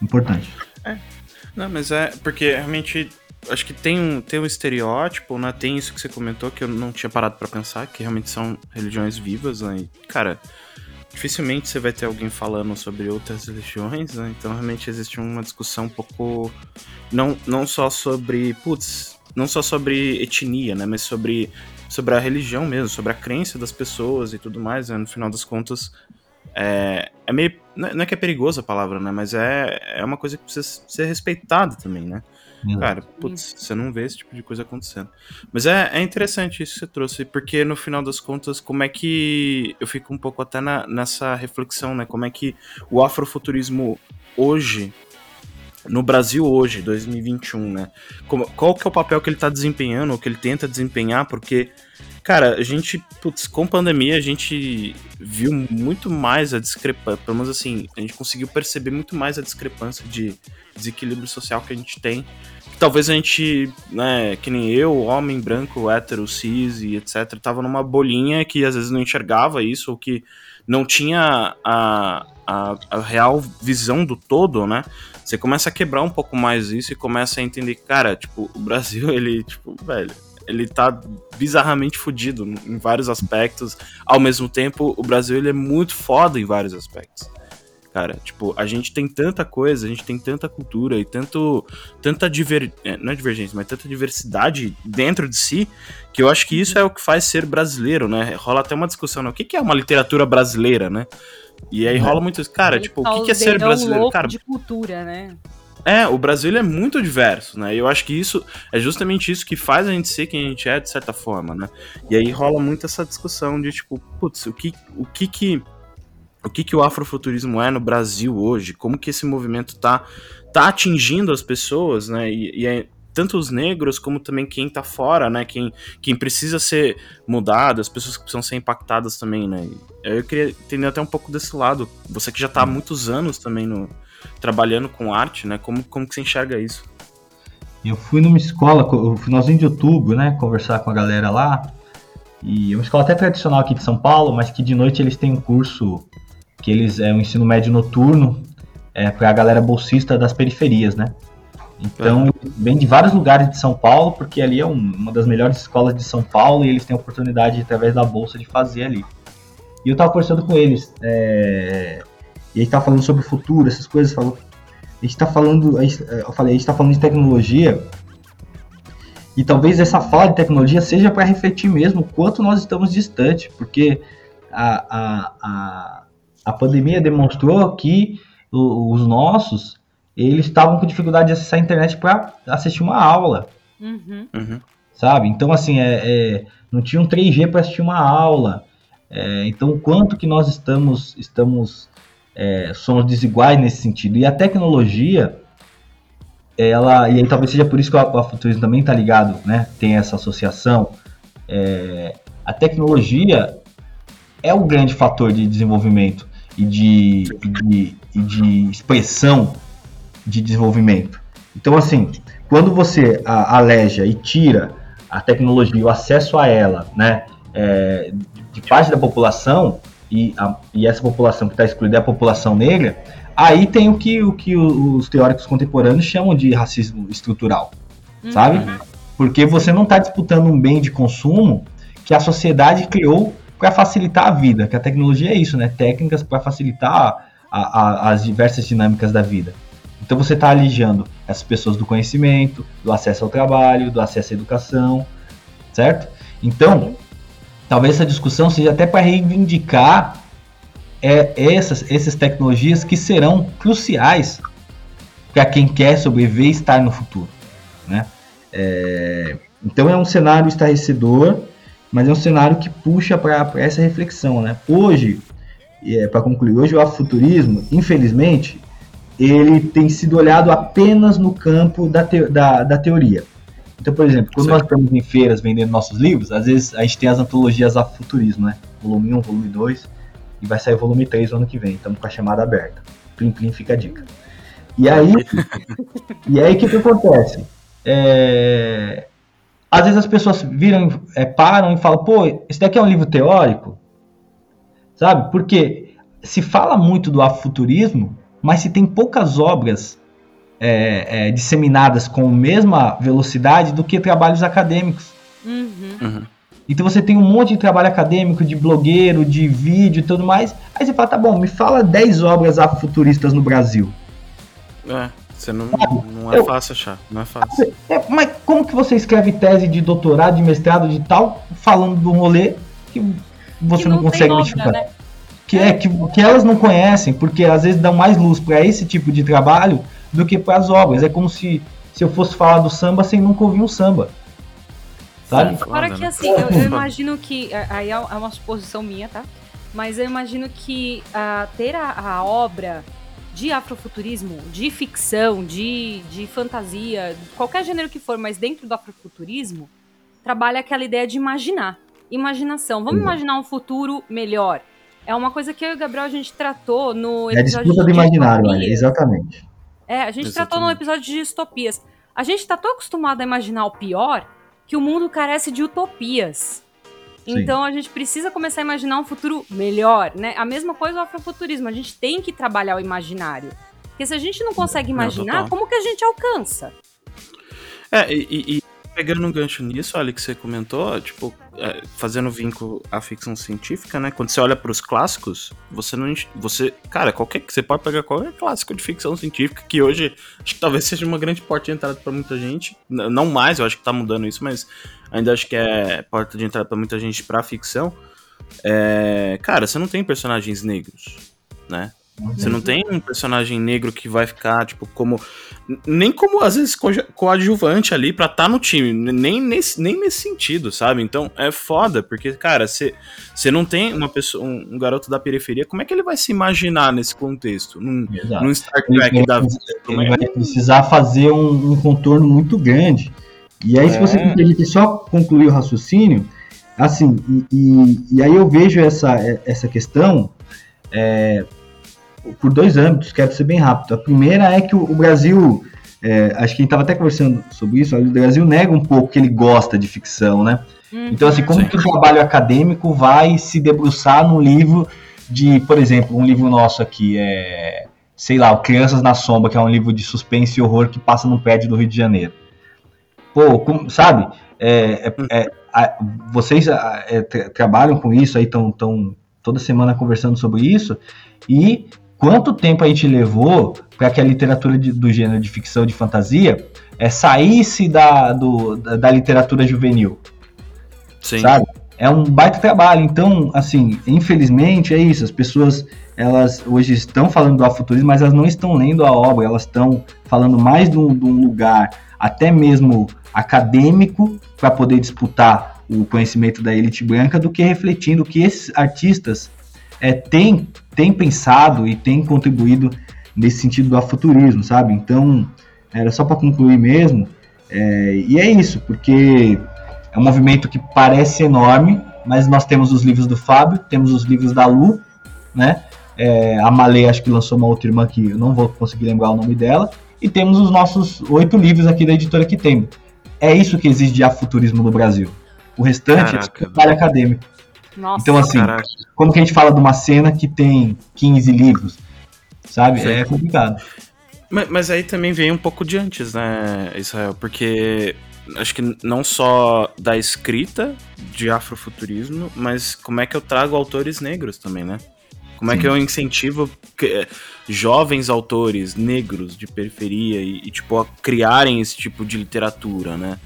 Importante. Não, mas é porque realmente acho que tem um, tem um estereótipo, né? Tem isso que você comentou que eu não tinha parado pra pensar, que realmente são religiões vivas, né? E, cara, dificilmente você vai ter alguém falando sobre outras religiões, né? Então realmente existe uma discussão um pouco não, não só sobre, putz, não só sobre etnia, né, mas sobre sobre a religião mesmo, sobre a crença das pessoas e tudo mais, né? No final das contas, é, é meio. Não é não é que é perigosa a palavra, né? Mas é, é uma coisa que precisa ser respeitada também, né? Cara, putz, você não vê esse tipo de coisa acontecendo. Mas é, é interessante isso que você trouxe, porque no final das contas, como é que. Eu fico um pouco até na- nessa reflexão, né? Como é que o afrofuturismo hoje, no Brasil hoje, 2021, né? Como- qual que é o papel que ele tá desempenhando, ou que ele tenta desempenhar, porque. Cara, a gente, putz, com pandemia a gente viu muito mais a discrepância, pelo menos assim, a gente conseguiu perceber muito mais a discrepância de desequilíbrio social que a gente tem. Talvez a gente, né, que nem eu, homem branco, hétero, cis e etc, tava numa bolinha que às vezes não enxergava isso, ou que não tinha a, a, a real visão do todo, né? Você começa a quebrar um pouco mais isso e começa a entender, cara, tipo, o Brasil, [LAUGHS] ele, tipo, velho, ele tá bizarramente fudido em vários aspectos. Ao mesmo tempo, o Brasil ele é muito foda em vários aspectos. Cara, tipo, a gente tem tanta coisa, a gente tem tanta cultura e tanto, tanta diver, é, não é divergência, mas tanta diversidade dentro de si, que eu acho que isso é o que faz ser brasileiro, né? Rola até uma discussão, né? O que é uma literatura brasileira, né? E aí rola muito isso. Cara, tipo, o que, que é ser brasileiro? Cara, de cultura, né? É, o Brasil é muito diverso, né? E eu acho que isso é justamente isso que faz a gente ser quem a gente é, de certa forma, né? E aí rola muito essa discussão de tipo, putz, o que o que que o que que o afrofuturismo é no Brasil hoje? Como que esse movimento tá tá atingindo as pessoas, né? E, e é tanto os negros como também quem tá fora, né? Quem, quem precisa ser mudado, as pessoas que precisam ser impactadas também, né? Eu queria entender até um pouco desse lado. Você que já tá há muitos anos também no, trabalhando com arte, né? Como, como que você enxerga isso? Eu fui numa escola, no finalzinho de outubro, né, conversar com a galera lá. E é uma escola até tradicional aqui de São Paulo, mas que de noite eles têm um curso que eles é um ensino médio noturno é, para a galera bolsista das periferias, né? Então, vem de vários lugares de São Paulo, porque ali é um- uma das melhores escolas de São Paulo e eles têm a oportunidade, através da bolsa, de fazer ali. E eu tava conversando com eles, é, e a gente tava falando sobre o futuro, essas coisas, falou, a gente tá falando, gente- eu falei, a gente tá falando de tecnologia, e talvez essa fala de tecnologia seja para refletir mesmo o quanto nós estamos distantes, porque a, a, a, a pandemia demonstrou que os nossos, eles estavam com dificuldade de acessar a internet para assistir uma aula, Uhum. Uhum. sabe? Então, assim, é, é, não tinha um 3G para assistir uma aula. É, então, o quanto que nós estamos, estamos é, somos desiguais nesse sentido. E a tecnologia, ela, e aí talvez seja por isso que o afuturismo também está ligado, né? Tem essa associação. É, a tecnologia é o grande fator de desenvolvimento e de, e de, e de expressão de desenvolvimento. Então, assim, quando você aleja e tira a tecnologia, o acesso a ela, né, é, de parte da população, e, a, e essa população que está excluída é a população negra, Aí tem o que, o que os teóricos contemporâneos chamam de racismo estrutural, sabe? Porque você não está disputando um bem de consumo que a sociedade criou para facilitar a vida, que a tecnologia é isso, né? Técnicas para facilitar a, a, as diversas dinâmicas da vida. Então você está alijando essas pessoas do conhecimento, do acesso ao trabalho, do acesso à educação, certo? Então, talvez essa discussão seja até para reivindicar é, essas, essas tecnologias que serão cruciais para quem quer sobreviver e estar no futuro. Né? É, então é um cenário estarrecedor, mas é um cenário que puxa para essa reflexão. Né? Hoje, é, para concluir, hoje o afuturismo, infelizmente, ele tem sido olhado apenas no campo da, te, da, da teoria. Então, por exemplo, quando nós estamos em feiras vendendo nossos livros, às vezes a gente tem as antologias afuturismo, né? Volume 1, volume 2 e vai sair volume 3 no ano que vem. Estamos com a chamada aberta. Plim Plim fica a dica. E aí, [LAUGHS] e aí o que, que acontece? É, às vezes as pessoas viram, é, param e falam, pô, esse daqui é um livro teórico, sabe? Porque se fala muito do afuturismo, mas se tem poucas obras é, é, disseminadas com a mesma velocidade do que trabalhos acadêmicos. Uhum. Uhum. Então você tem um monte de trabalho acadêmico, de blogueiro, de vídeo e tudo mais. Aí você fala, tá bom, me fala 10 obras afrofuturistas no Brasil. É, você não, não é Eu- fácil achar, não é fácil. É, mas como que você escreve tese de doutorado, de mestrado, de tal, falando do rolê que você Que não, não consegue obra, identificar? né? Que é que, que elas não conhecem, porque às vezes dão mais luz para esse tipo de trabalho do que para as obras. É como se, se eu fosse falar do samba sem nunca ouvir um samba. Sabe? Foda, Fora que né? assim, eu, eu imagino que. é- Aí é uma suposição minha, tá? Mas eu imagino que ah, ter a, a obra de afrofuturismo, de ficção, de, de fantasia, qualquer gênero que for, mas dentro do afrofuturismo, trabalha aquela ideia de imaginar. Imaginação. Vamos Exato. imaginar um futuro melhor. É uma coisa que eu e o Gabriel a gente tratou no É a episódio disputa do de imaginário, olha, exatamente. É, a gente tratou no Exatamente. episódio de distopias. A gente tá tão acostumado a imaginar o pior que o mundo carece de utopias. Sim. Então a gente precisa começar a imaginar um futuro melhor, né? A mesma coisa o afrofuturismo, a gente tem que trabalhar o imaginário. Porque se a gente não consegue Não, imaginar, total. como que a gente alcança? É, e, e- pegando um gancho nisso, olha, que você comentou, tipo, fazendo vínculo à ficção científica, né? Quando você olha para os clássicos, você não. Você, cara, qualquer. Você pode pegar qualquer clássico de ficção científica, que hoje acho que talvez [LAUGHS] seja uma grande porta de entrada para muita gente. Não mais, eu acho que tá mudando isso, mas ainda acho que é porta de entrada para muita gente pra ficção. É, cara, você não tem personagens negros, né? Você não tem um personagem negro que vai ficar, tipo, como. Nem como, às vezes, coadjuvante ali pra estar no time. Nem nesse, nem nesse sentido, sabe? Então é foda, porque, cara, você você não tem uma pessoa, um, um garoto da periferia, como é que ele vai se imaginar nesse contexto? Num, Exato. num Star Ele Trek vai, da vida. Como ele é vai precisar fazer um, um contorno muito grande. E aí, se você É. permite só concluir o raciocínio, assim, e, e- e aí eu vejo essa, essa questão é, por dois âmbitos, quero ser bem rápido. A primeira é que o, o Brasil, é, acho que a gente estava até conversando sobre isso, o Brasil nega um pouco que ele gosta de ficção, né? Então, assim, como Sim. que o trabalho acadêmico vai se debruçar num livro de, por exemplo, um livro nosso aqui, é, sei lá, o Crianças na Sombra, que é um livro de suspense e horror que passa num prédio do Rio de Janeiro. Pô, como- sabe? É, é- é, a- vocês a- é, tra- trabalham com isso aí, estão tão toda semana conversando sobre isso, e quanto tempo a gente levou para que a literatura de- do gênero de ficção de fantasia é, saísse da, do- da, da literatura juvenil? Sim. sabe? É um baita trabalho. Então, assim, infelizmente é isso. As pessoas, elas hoje estão falando do afuturismo, mas elas não estão lendo a obra. Elas estão falando mais de um, de um lugar, até mesmo acadêmico, para poder disputar o conhecimento da elite branca, do que refletindo o que esses artistas é, têm, têm pensado e têm contribuído nesse sentido do afuturismo, sabe? Então, era só para concluir mesmo. É, e é isso, porque é um movimento que parece enorme, mas nós temos os livros do Fábio, temos os livros da Lu, né? É, a Malê acho que lançou uma outra irmã que eu não vou conseguir lembrar o nome dela. E temos os nossos oito livros aqui da editora que tem. É isso que existe de afuturismo no Brasil. O restante Caraca. é trabalho acadêmico. Nossa. Então, assim, Caraca. como que a gente fala de uma cena que tem 15 livros? sabe? Sim. É complicado. Mas, mas aí também vem um pouco de antes, né, Israel? Porque acho que não só da escrita de afrofuturismo, mas como é que eu trago autores negros também, né? Como é Sim. que eu incentivo que- jovens autores negros de periferia e, e, tipo, a criarem esse tipo de literatura, né?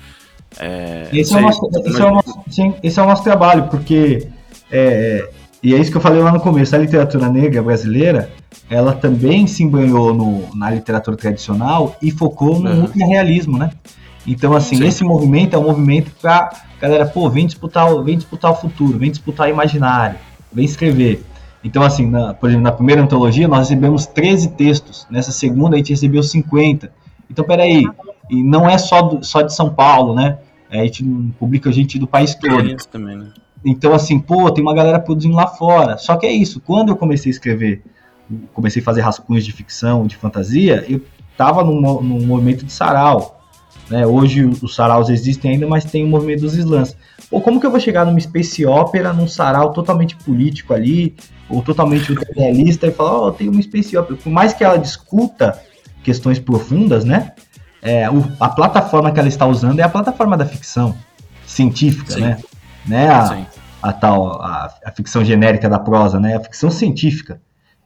É, Esse, é nosso, esse, é o nosso, sim, esse é o nosso trabalho, porque é, e é isso que eu falei lá no começo, a literatura negra brasileira, ela também se embranhou no, na literatura tradicional e focou no Uhum. ultrarrealismo, né? Então, assim, Sim. esse movimento é um movimento pra galera, pô, vem disputar, o- vem disputar o futuro, vem disputar o imaginário, vem escrever. Então, assim, na, por exemplo, na primeira antologia nós recebemos 13 textos, nessa segunda a gente recebeu 50. Então, peraí, e não é só, do- só de São Paulo, né? É, a gente publica gente do país todo. Isso também, né? Então, assim, pô, tem uma galera produzindo lá fora. Só que é isso, quando eu comecei a escrever, comecei a fazer rascunhos de ficção, de fantasia, eu tava num, num movimento de sarau. Né? Hoje os saraus existem ainda, mas tem o movimento dos slams. Pô, como que eu vou chegar numa space opera, num sarau totalmente político ali, ou totalmente realista, e falar, ó, tem uma space opera. Por mais que ela discuta questões profundas, né? É, o- a plataforma que ela está usando é a plataforma da ficção científica, Sim. né? Né? A, Sim. a tal a, a ficção genérica da prosa, né? A ficção científica.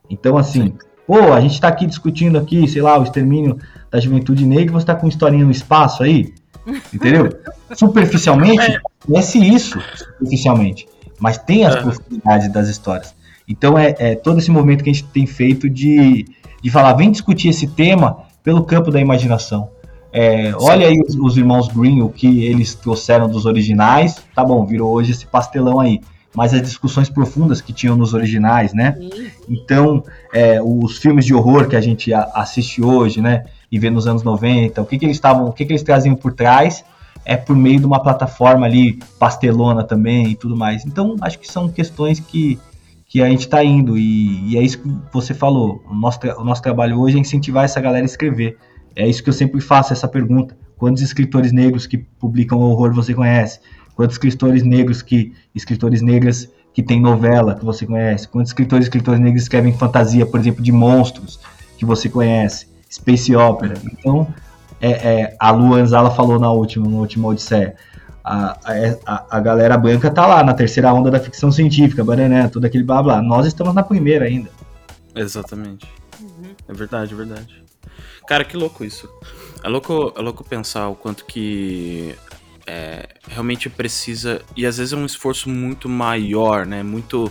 Então, assim, pô, a gente tá aqui discutindo aqui, sei lá, o extermínio da juventude negra, você tá com historinha no espaço aí, [LAUGHS] entendeu? Superficialmente, conhece isso, superficialmente, mas tem as Aham. profundidades das histórias. Então, é, é todo esse movimento que a gente tem feito de, de falar, vem discutir esse tema pelo campo da imaginação. É, olha aí os, os irmãos Green, o que eles trouxeram dos originais, tá bom, virou hoje esse pastelão aí. Mas as discussões profundas que tinham nos originais, né? Então, é, os filmes de horror que a gente assiste hoje, né? E vê nos anos 90, o que, que eles estavam, o que, que eles traziam por trás é por meio de uma plataforma ali pastelona também e tudo mais. Então, acho que são questões que, que a gente está indo e, e é isso que você falou. O nosso, o nosso trabalho hoje é incentivar essa galera a escrever. É isso que eu sempre faço essa pergunta. Quantos escritores negros que publicam horror você conhece? Quantos escritores negros que escritores negras que tem novela que você conhece? Quantos escritores e escritores negros escrevem fantasia, por exemplo, de monstros que você conhece? Space opera. Então, é, é, a Lu Anzala falou na última, na última Odisseia. A, a, a galera branca tá lá na terceira onda da ficção científica, barané, todo aquele blá blá. Nós estamos na primeira ainda. Exatamente. É verdade, é verdade. Cara, que louco isso. É louco, é louco pensar o quanto que é, realmente precisa. E às vezes é um esforço muito maior, né? Muito.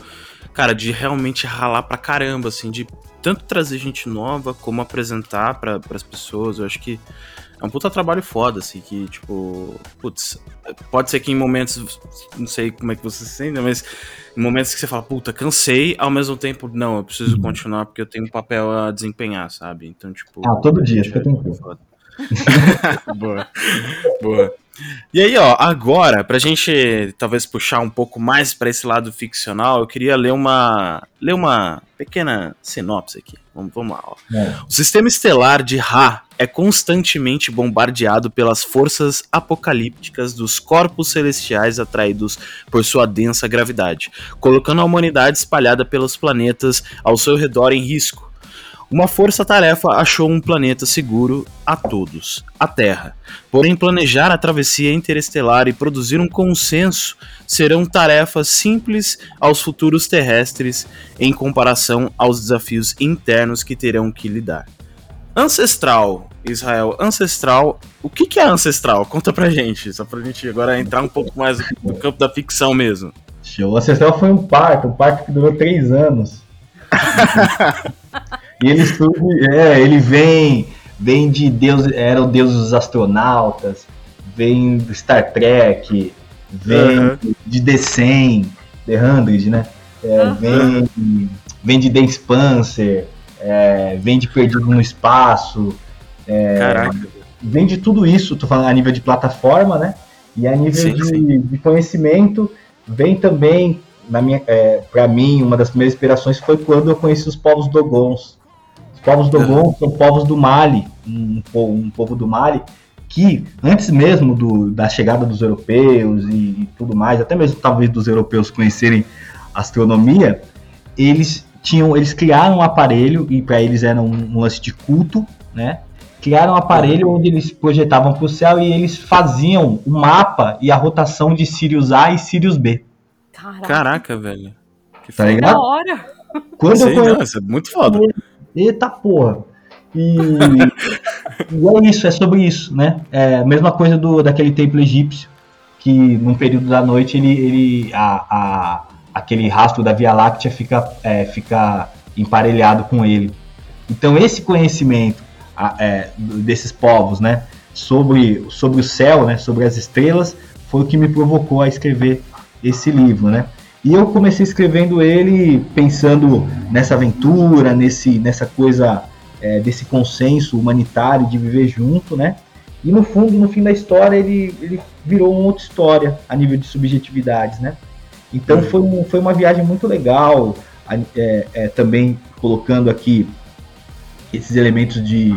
Cara, de realmente ralar pra caramba, assim, de tanto trazer gente nova como apresentar para as pessoas. Eu acho que é um puta trabalho foda, assim, que, tipo, putz, pode ser que em momentos, não sei como é que você se sente, mas momentos que você fala, puta, cansei, ao mesmo tempo, não, eu preciso Uhum. continuar porque eu tenho um papel a desempenhar, sabe? Então, tipo. Ah, todo dia, é- fica tranquilo. [LAUGHS] boa, boa. E aí, ó, agora, pra gente talvez puxar um pouco mais pra esse lado ficcional, eu queria ler uma ler uma pequena sinopse aqui. Vamos, vamos lá, ó. É. O sistema estelar de Ra é constantemente bombardeado pelas forças apocalípticas dos corpos celestiais atraídos por sua densa gravidade, colocando a humanidade espalhada pelos planetas ao seu redor em risco. Uma força-tarefa achou um planeta seguro a todos, a Terra. Porém, planejar a travessia interestelar e produzir um consenso serão tarefas simples aos futuros terrestres em comparação aos desafios internos que terão que lidar. Ancestral, Israel, ancestral. O que, que é ancestral? Conta pra gente, só pra gente agora entrar um pouco mais no campo da ficção mesmo. Show. O Ancestral foi um parto, um parto que durou três anos. [LAUGHS] e ele surge, é, ele vem, vem de Deus, era o deus dos astronautas, vem do Star Trek, vem de The 100, The 100, né? É, vem, vem de The Spencer, é, vem de Perdido no Espaço, Caraca. vem de tudo isso, tô falando a nível de plataforma, né? E a nível Sim, de, sim. de conhecimento, vem também, na minha, é, para mim, uma das primeiras inspirações foi quando eu conheci os povos Dogons. Os povos Dogons são povos do Mali, um, povo- um povo do Mali, que antes mesmo do, da chegada dos europeus e, e tudo mais, até mesmo talvez dos europeus conhecerem astronomia, eles tinham, eles criaram um aparelho e para eles era um, um lance de culto, né? Criaram um aparelho onde eles projetavam para o céu e eles faziam o mapa e a rotação de Sirius A e Sirius B. Caraca, Caraca, velho. Que Tá ligado? da hora. Quando Sei, eu conheci não, isso é muito foda. Eita porra. E, e [LAUGHS] é isso, é sobre isso, né? É a mesma coisa do, daquele templo egípcio, que num período da noite ele, ele a, a, aquele rastro da Via Láctea fica, é, fica emparelhado com ele. Então esse conhecimento a- é, desses povos, né, sobre, sobre o céu, né, sobre as estrelas, foi o que me provocou a escrever esse livro, né? E eu comecei escrevendo ele pensando nessa aventura, nesse, nessa coisa é, desse consenso humanitário de viver junto, né? E no fundo, no fim da história, ele, ele virou uma outra história a nível de subjetividades, né? Então foi, um, foi uma viagem muito legal, é, é, também colocando aqui esses elementos de,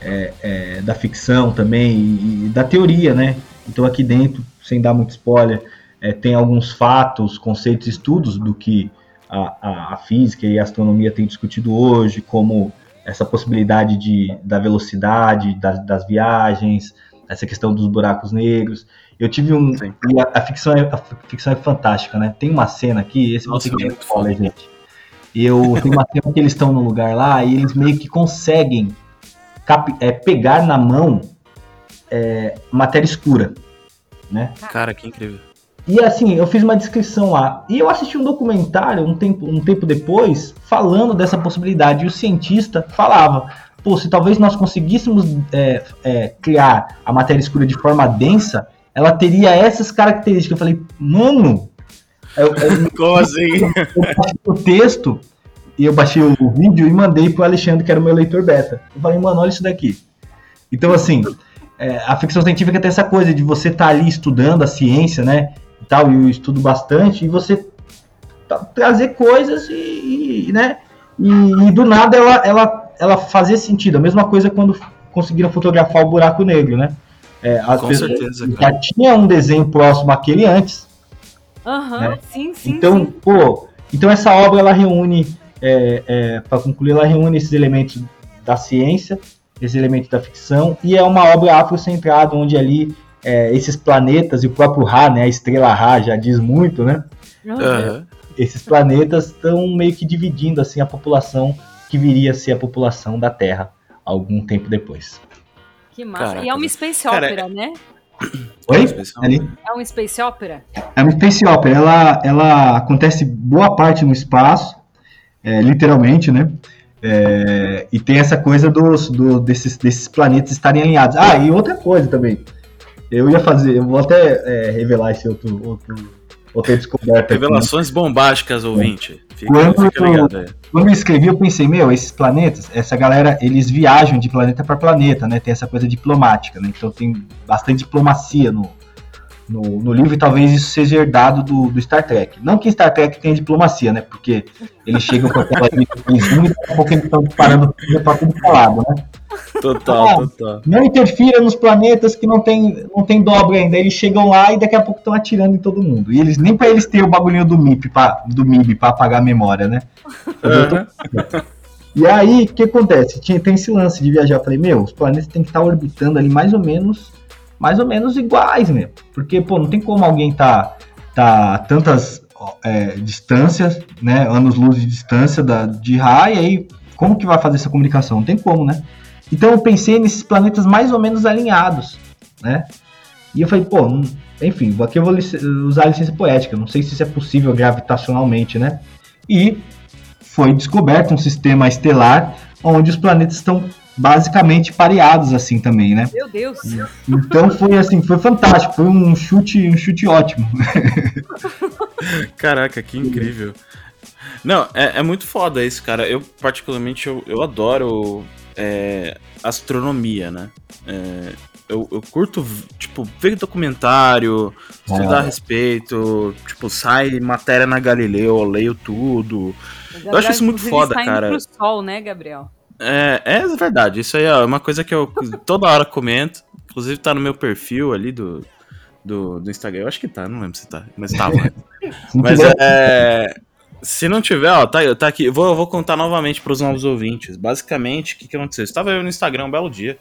é, é, da ficção também e, e da teoria, né? Então aqui dentro, sem dar muito spoiler, é, tem alguns fatos, conceitos, estudos do que a, a, a física e a astronomia têm discutido hoje, como essa possibilidade de, da velocidade das, das viagens, essa questão dos buracos negros. Eu tive um. E a, a ficção é, a ficção é fantástica, né? Tem uma cena aqui, esse Nossa, você que é muito spoiler, gente. Eu tem uma cena que eles estão num lugar lá e eles meio que conseguem cap- é, pegar na mão é, matéria escura, né? Cara, que incrível. E assim, eu fiz uma descrição lá. E eu assisti um documentário um tempo, um tempo depois falando dessa possibilidade. E o cientista falava: pô, se talvez nós conseguíssemos é, é, criar a matéria escura de forma densa, ela teria essas características. Eu falei, mano. Eu, eu, [LAUGHS] Como assim? eu baixei o texto e eu baixei o vídeo e mandei pro Alexandre, que era o meu leitor beta. Eu falei, mano, olha isso daqui. Então, assim, é, a ficção científica tem essa coisa de você estar ali estudando a ciência, né? E tal, e eu estudo bastante, e você tá- trazer coisas e, e, né? E, e do nada ela, ela, ela fazer sentido. A mesma coisa quando conseguiram fotografar o buraco negro, né? É, às Com vezes certeza, já cara. tinha um desenho próximo àquele antes, Aham, né? sim, sim. então, sim. pô, então essa obra ela reúne, é, para concluir, ela reúne esses elementos da ciência, esses elementos da ficção, e é uma obra afrocentrada, onde ali é, esses planetas e o próprio Ra, né, a estrela Ra já diz muito, né? Aham. Esses planetas estão meio que dividindo assim a população que viria a ser a população da Terra algum tempo depois. Que massa. Caraca, e é uma space opera, né? [COUGHS] Oi? É uma space opera? É uma space opera, ela, ela acontece boa parte no espaço, é, literalmente, né? É, e tem essa coisa dos, do- desses, desses planetas estarem alinhados. Ah, e outra coisa também. Eu ia fazer, eu vou até é, revelar esse outro, outro, outra descoberta. aqui, né? Revelações bombásticas, ouvinte. Fica, Quando fica ligado aí. Quando eu escrevi, eu pensei, meu, esses planetas, essa galera, eles viajam de planeta para planeta, né? Tem essa coisa diplomática, né? Então tem bastante diplomacia no, no, no livro e talvez isso seja herdado do, do Star Trek. Não que Star Trek tenha diplomacia, né? Porque eles chegam com aquela [LAUGHS] zoom e daqui a pouco eles estão disparando para tudo falado, né? Total, Ah. total. Não interfira nos planetas que não tem, não tem dobra ainda. Eles chegam lá e daqui a pouco estão atirando em todo mundo. E eles nem para eles terem o bagulhinho do MIB pra, do MIB para apagar a memória, né? [LAUGHS] E aí, o que acontece? Tinha, tem esse lance de viajar. Eu falei, meu, os planetas têm que estar orbitando ali mais ou menos, mais ou menos iguais, meu. Porque, pô, não tem como alguém tá, tá tantas é, distâncias, né, anos-luz de distância da, de Ra, e aí, como que vai fazer essa comunicação? Não tem como, né? Então eu pensei nesses planetas mais ou menos alinhados, né? E eu falei, pô, não- enfim, aqui eu vou usar a licença poética, não sei se isso é possível gravitacionalmente, né? E foi descoberto um sistema estelar onde os planetas estão basicamente pareados assim também, né? Meu Deus. Então foi assim, foi fantástico, foi um chute, um chute ótimo. [LAUGHS] Caraca, que incrível. Não, é, é muito foda isso, cara. Eu, particularmente, eu, eu adoro é, astronomia, né? É, eu, eu curto, tipo, ver documentário, estudar a É. respeito, tipo, sai matéria na Galileu, eu leio tudo. Gabriel, acho isso muito foda, está indo cara. pro sol, né, Gabriel? É, é verdade, isso aí é uma coisa que eu toda hora comento. Inclusive tá no meu perfil ali do, do, do Instagram. Eu acho que tá, não lembro se tá, mas tava. Não Mas é. Se não tiver, ó, tá, tá aqui. Vou, vou contar novamente para os novos ouvintes. Basicamente, o que, que aconteceu? Estava eu no Instagram um belo dia,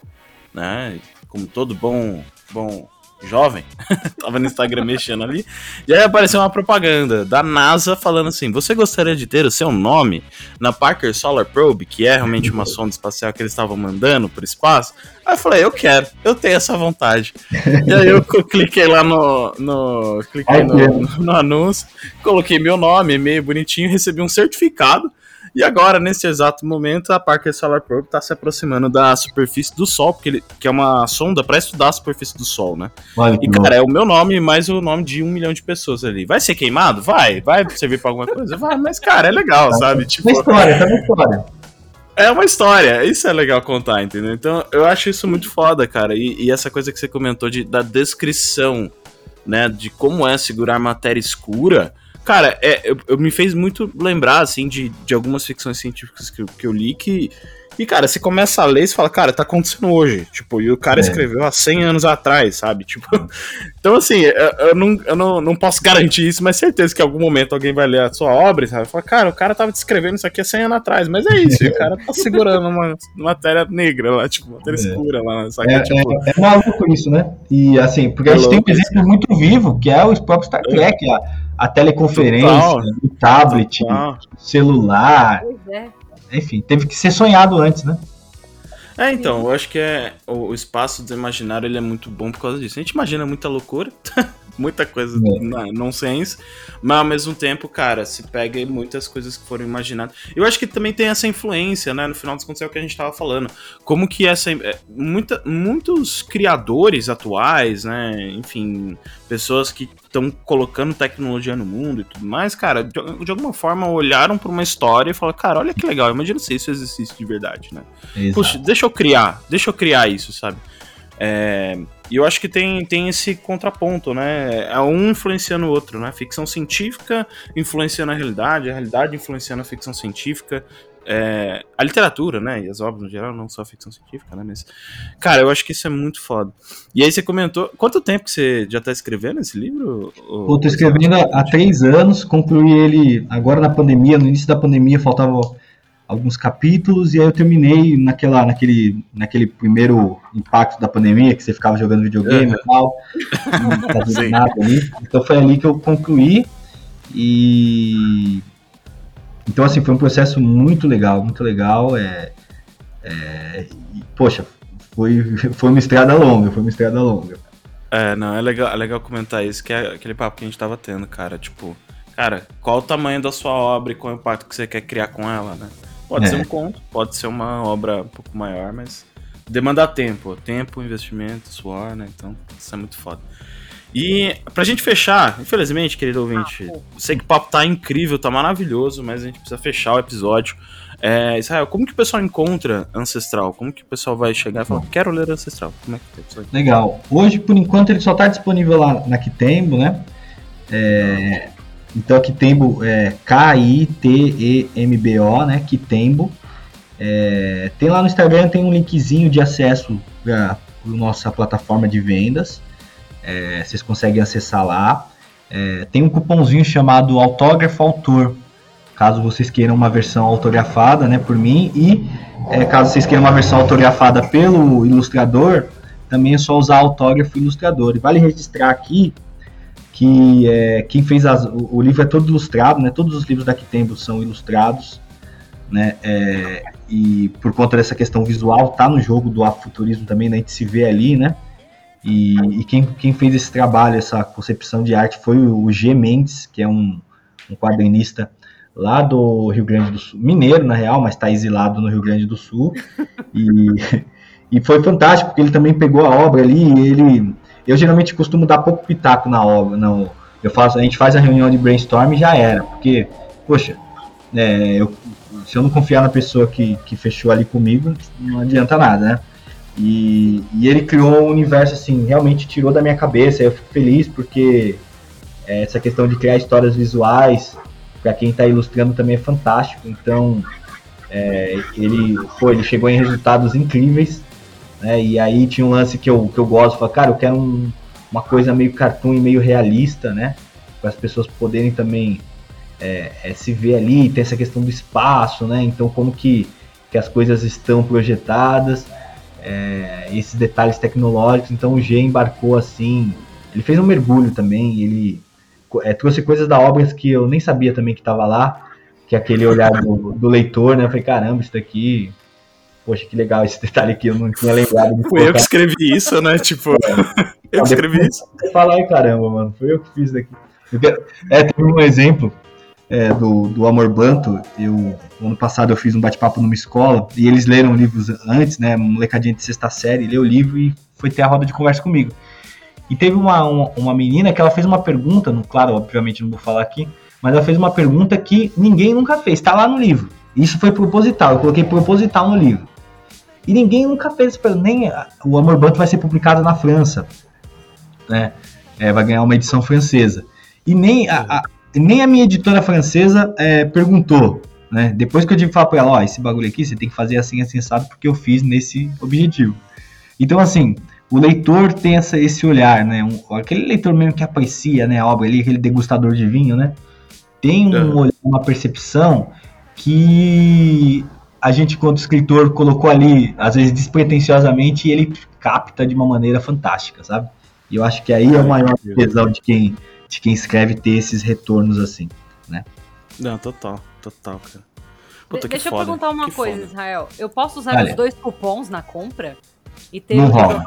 né? Como todo bom, bom jovem, [LAUGHS] tava no Instagram mexendo ali, e aí apareceu uma propaganda da NASA falando assim: você gostaria de ter o seu nome na Parker Solar Probe, que é realmente uma sonda espacial que eles estavam mandando pro espaço? Aí eu falei, eu quero, eu tenho essa vontade. e aí eu [LAUGHS] cliquei lá no. no cliquei no, no anúncio, coloquei meu nome, e-mail bonitinho, recebi um certificado e agora, nesse exato momento, a Parker Solar Probe está se aproximando da superfície do Sol, porque ele, que é uma sonda para estudar a superfície do Sol, né? Vale, e, cara, é o meu nome mais o nome de um milhão de pessoas ali. Vai ser queimado? Vai. Vai servir para alguma coisa? Vai. Mas, cara, é legal, tá. sabe? Tipo, uma história, tá uma história. É uma história, isso é legal contar, entendeu? Então eu acho isso muito foda, cara. E, e essa coisa que você comentou de, da descrição, né, de como é segurar matéria escura, Cara, é, eu, eu, me fez muito lembrar, assim, de, de algumas ficções científicas que, que eu li que. E, cara, você começa a ler e fala, cara, tá acontecendo hoje. Tipo, e o cara é. escreveu há 100 anos atrás, sabe? Tipo. [LAUGHS] Então, assim, eu, eu, não, eu não, não posso garantir isso, mas certeza que em algum momento alguém vai ler a sua obra e sabe? Fala, cara, o cara tava descrevendo isso aqui há 100 anos atrás, mas é isso, o [LAUGHS] cara tá segurando uma matéria negra lá, tipo, matéria é. escura lá, sabe? É, tipo... é, é maluco isso, né? E, assim, porque a gente tem um exemplo muito vivo, que é o próprio Star Trek, a a teleconferência, Total. o tablet, Total. celular. É. Enfim, teve que ser sonhado antes, né? É, então, eu acho que é o, o espaço do imaginário ele é muito bom por causa disso. A gente imagina muita loucura, [LAUGHS] muita coisa é. nonsense, mas ao mesmo tempo, cara, se pega muitas coisas que foram imaginadas. Eu acho que também tem essa influência, né? No final dos contos é o que a gente tava falando. Como que essa. É, muita, muitos criadores atuais, né? Enfim, pessoas que estão colocando tecnologia no mundo e tudo mais, cara, de, de alguma forma olharam para uma história e falaram, cara, olha que legal, imagina se isso existisse de verdade, né? Exato. Puxa, deixa eu criar, deixa eu criar isso, sabe? É, e eu acho que tem, tem esse contraponto, né? É um influenciando o outro, né? Ficção científica influenciando a realidade, a realidade influenciando a ficção científica, é, a literatura, né? E as obras no geral, não só a ficção científica, né? Mas, cara, eu acho que isso é muito foda. E aí você comentou. Quanto tempo que você já tá escrevendo esse livro? Ou... Eu tô escrevendo há, há três anos, concluí ele agora na pandemia, no início da pandemia faltava alguns capítulos, e aí eu terminei naquela, naquele, naquele primeiro impacto da pandemia, que você ficava jogando videogame uhum. e tal, [LAUGHS] não fazendo nada ali. Então foi ali que eu concluí. E então, assim, foi um processo muito legal, muito legal. É, é, e, poxa, foi, foi uma estrada longa, foi uma estrada longa. É, não, é legal, é legal comentar isso, que é aquele papo que a gente tava tendo, cara. Tipo, cara, qual o tamanho da sua obra e qual o impacto que você quer criar com ela, né? Pode é. ser um conto, pode ser uma obra um pouco maior, mas demanda tempo. Tempo, investimento, suor, né? Então, isso é muito foda. E pra gente fechar, infelizmente, querido ouvinte, ah, sei que o papo tá incrível, tá maravilhoso, mas a gente precisa fechar o episódio. É, Israel, como que o pessoal encontra Ancestral? Como que o pessoal vai chegar e falar, quero ler Ancestral? Como é que é isso Legal. Hoje, por enquanto, ele só tá disponível lá na Kitembo, né? É, então, a Kitembo é K-I-T-E-M-B-O, né? Kitembo. É, tem lá no Instagram, tem um linkzinho de acesso para nossa plataforma de vendas. É, vocês conseguem acessar lá. É, tem um cupomzinho chamado Autógrafo Autor, caso vocês queiram uma versão autografada né, por mim. E é, caso vocês queiram uma versão autografada pelo ilustrador, também é só usar autógrafo ilustrador. E vale registrar aqui que é, quem fez as, o, o, livro é todo ilustrado, né? Todos os livros da Kitembo são ilustrados, né? É, e por conta dessa questão visual, tá no jogo do afuturismo também, né? A gente se vê ali, né? E, e quem, quem, fez esse trabalho, essa concepção de arte, foi o G. Mendes, que é um, um quadrinista lá do Rio Grande do Sul, mineiro na real, mas está exilado no Rio Grande do Sul. E, [LAUGHS] e foi fantástico, porque ele também pegou a obra ali ele. Eu geralmente costumo dar pouco pitaco na obra. Não, eu faço, a gente faz a reunião de brainstorm e já era, porque, poxa, é, eu, se eu não confiar na pessoa que, que fechou ali comigo, não adianta nada, né? E, e, ele criou um universo assim, realmente tirou da minha cabeça. Eu fico feliz porque é, essa questão de criar histórias visuais, para quem está ilustrando também é fantástico. Então, é, ele foi, ele chegou em resultados incríveis. Né, e aí tinha um lance que eu, que eu gosto, falei, cara, eu quero um, uma coisa meio cartoon e meio realista, né? Para as pessoas poderem também é, é, se vê ali, tem essa questão do espaço, né? Então como que, que as coisas estão projetadas, é, esses detalhes tecnológicos. Então o G embarcou assim, ele fez um mergulho também, ele é, trouxe coisas da obra que eu nem sabia também que estava lá, que é aquele olhar do, do, leitor, né? Eu falei, caramba, isso daqui. Poxa, que legal esse detalhe aqui, eu não tinha lembrado. Foi eu que escrevi isso, né? Tipo, [LAUGHS] eu escrevi isso. Você fala, ai caramba, mano, foi eu que fiz daqui. É, tem um exemplo é, do, do Amor Blanto. Eu, ano passado eu fiz um bate-papo numa escola e eles leram livros antes, né? Molecadinha de sexta série, leu o livro e foi ter a roda de conversa comigo. E teve uma, uma, uma, menina que ela fez uma pergunta, no, claro, obviamente não vou falar aqui, mas ela fez uma pergunta que ninguém nunca fez, está lá no livro. Isso foi proposital, eu coloquei proposital no livro. E ninguém nunca fez, nem o Amor Banto vai ser publicado na França, né? É, vai ganhar uma edição francesa. E nem a, a nem a minha editora francesa é, perguntou, né? Depois que eu tive que falar para ela, ó, esse bagulho aqui você tem que fazer assim, assim, assado, porque eu fiz nesse objetivo. Então, assim, o leitor tem essa, esse olhar, né? Um, aquele leitor mesmo que aprecia né, a obra ali, aquele degustador de vinho, né? Tem um, uma percepção que a gente, quanto escritor, colocou ali, às vezes despretensiosamente, e ele capta de uma maneira fantástica, sabe? E eu acho que aí é o maior tesão de quem, de quem escreve ter esses retornos assim, né? Não, total, total, cara. Puta, Deixa eu perguntar uma coisa, foda. Israel. Eu posso usar Olha. os dois cupons na compra? E ter não rola.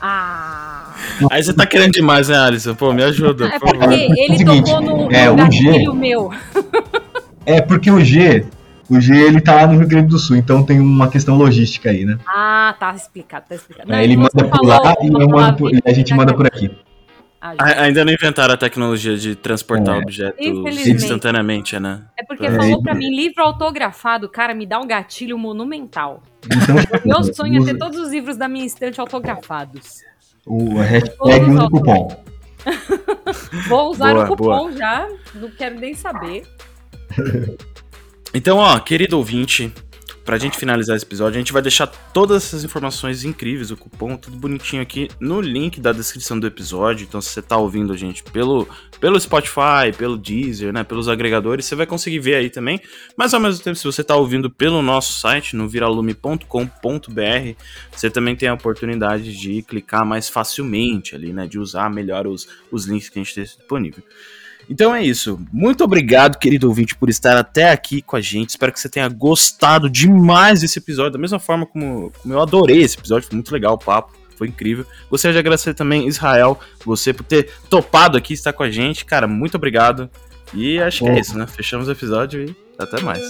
Ah. Aí você tá querendo demais, né, Alisson? Pô, me ajuda. É porque ele é seguinte, tocou no, é, no o G, meu. [LAUGHS] É porque o G, o G ele tá lá no Rio Grande do Sul, então tem uma questão logística aí, né? Ah, tá explicado, tá explicado. Não, é, ele manda por lá e, por, e a gente manda por aqui. Ainda não inventaram a tecnologia de transportar é. objetos instantaneamente, né? É porque é. falou pra mim, livro autografado, cara, me dá um gatilho monumental. Então, Meu [LAUGHS] sonho é ter todos os livros da minha estante autografados. O hashtag usa o cupom. [LAUGHS] Vou usar boa, o cupom boa. já, não quero nem saber. [LAUGHS] Então, ó, querido ouvinte, Pra gente finalizar esse episódio, a gente vai deixar todas essas informações incríveis, o cupom, tudo bonitinho aqui no link da descrição do episódio. Então, se você tá ouvindo a gente pelo, pelo Spotify, pelo Deezer, né, pelos agregadores, você vai conseguir ver aí também. Mas ao mesmo tempo, se você tá ouvindo pelo nosso site, no viralume.com.br, você também tem a oportunidade de clicar mais facilmente ali, né, de usar melhor os, os links que a gente tem disponível. Então é isso. Muito obrigado, querido ouvinte, por estar até aqui com a gente. Espero que você tenha gostado demais desse episódio, da mesma forma como, como eu adorei esse episódio. Foi muito legal o papo, foi incrível. Gostaria de agradecer também, Israel, você por ter topado aqui, estar com a gente. Cara, muito obrigado. E acho que é isso, né? Fechamos o episódio e até mais.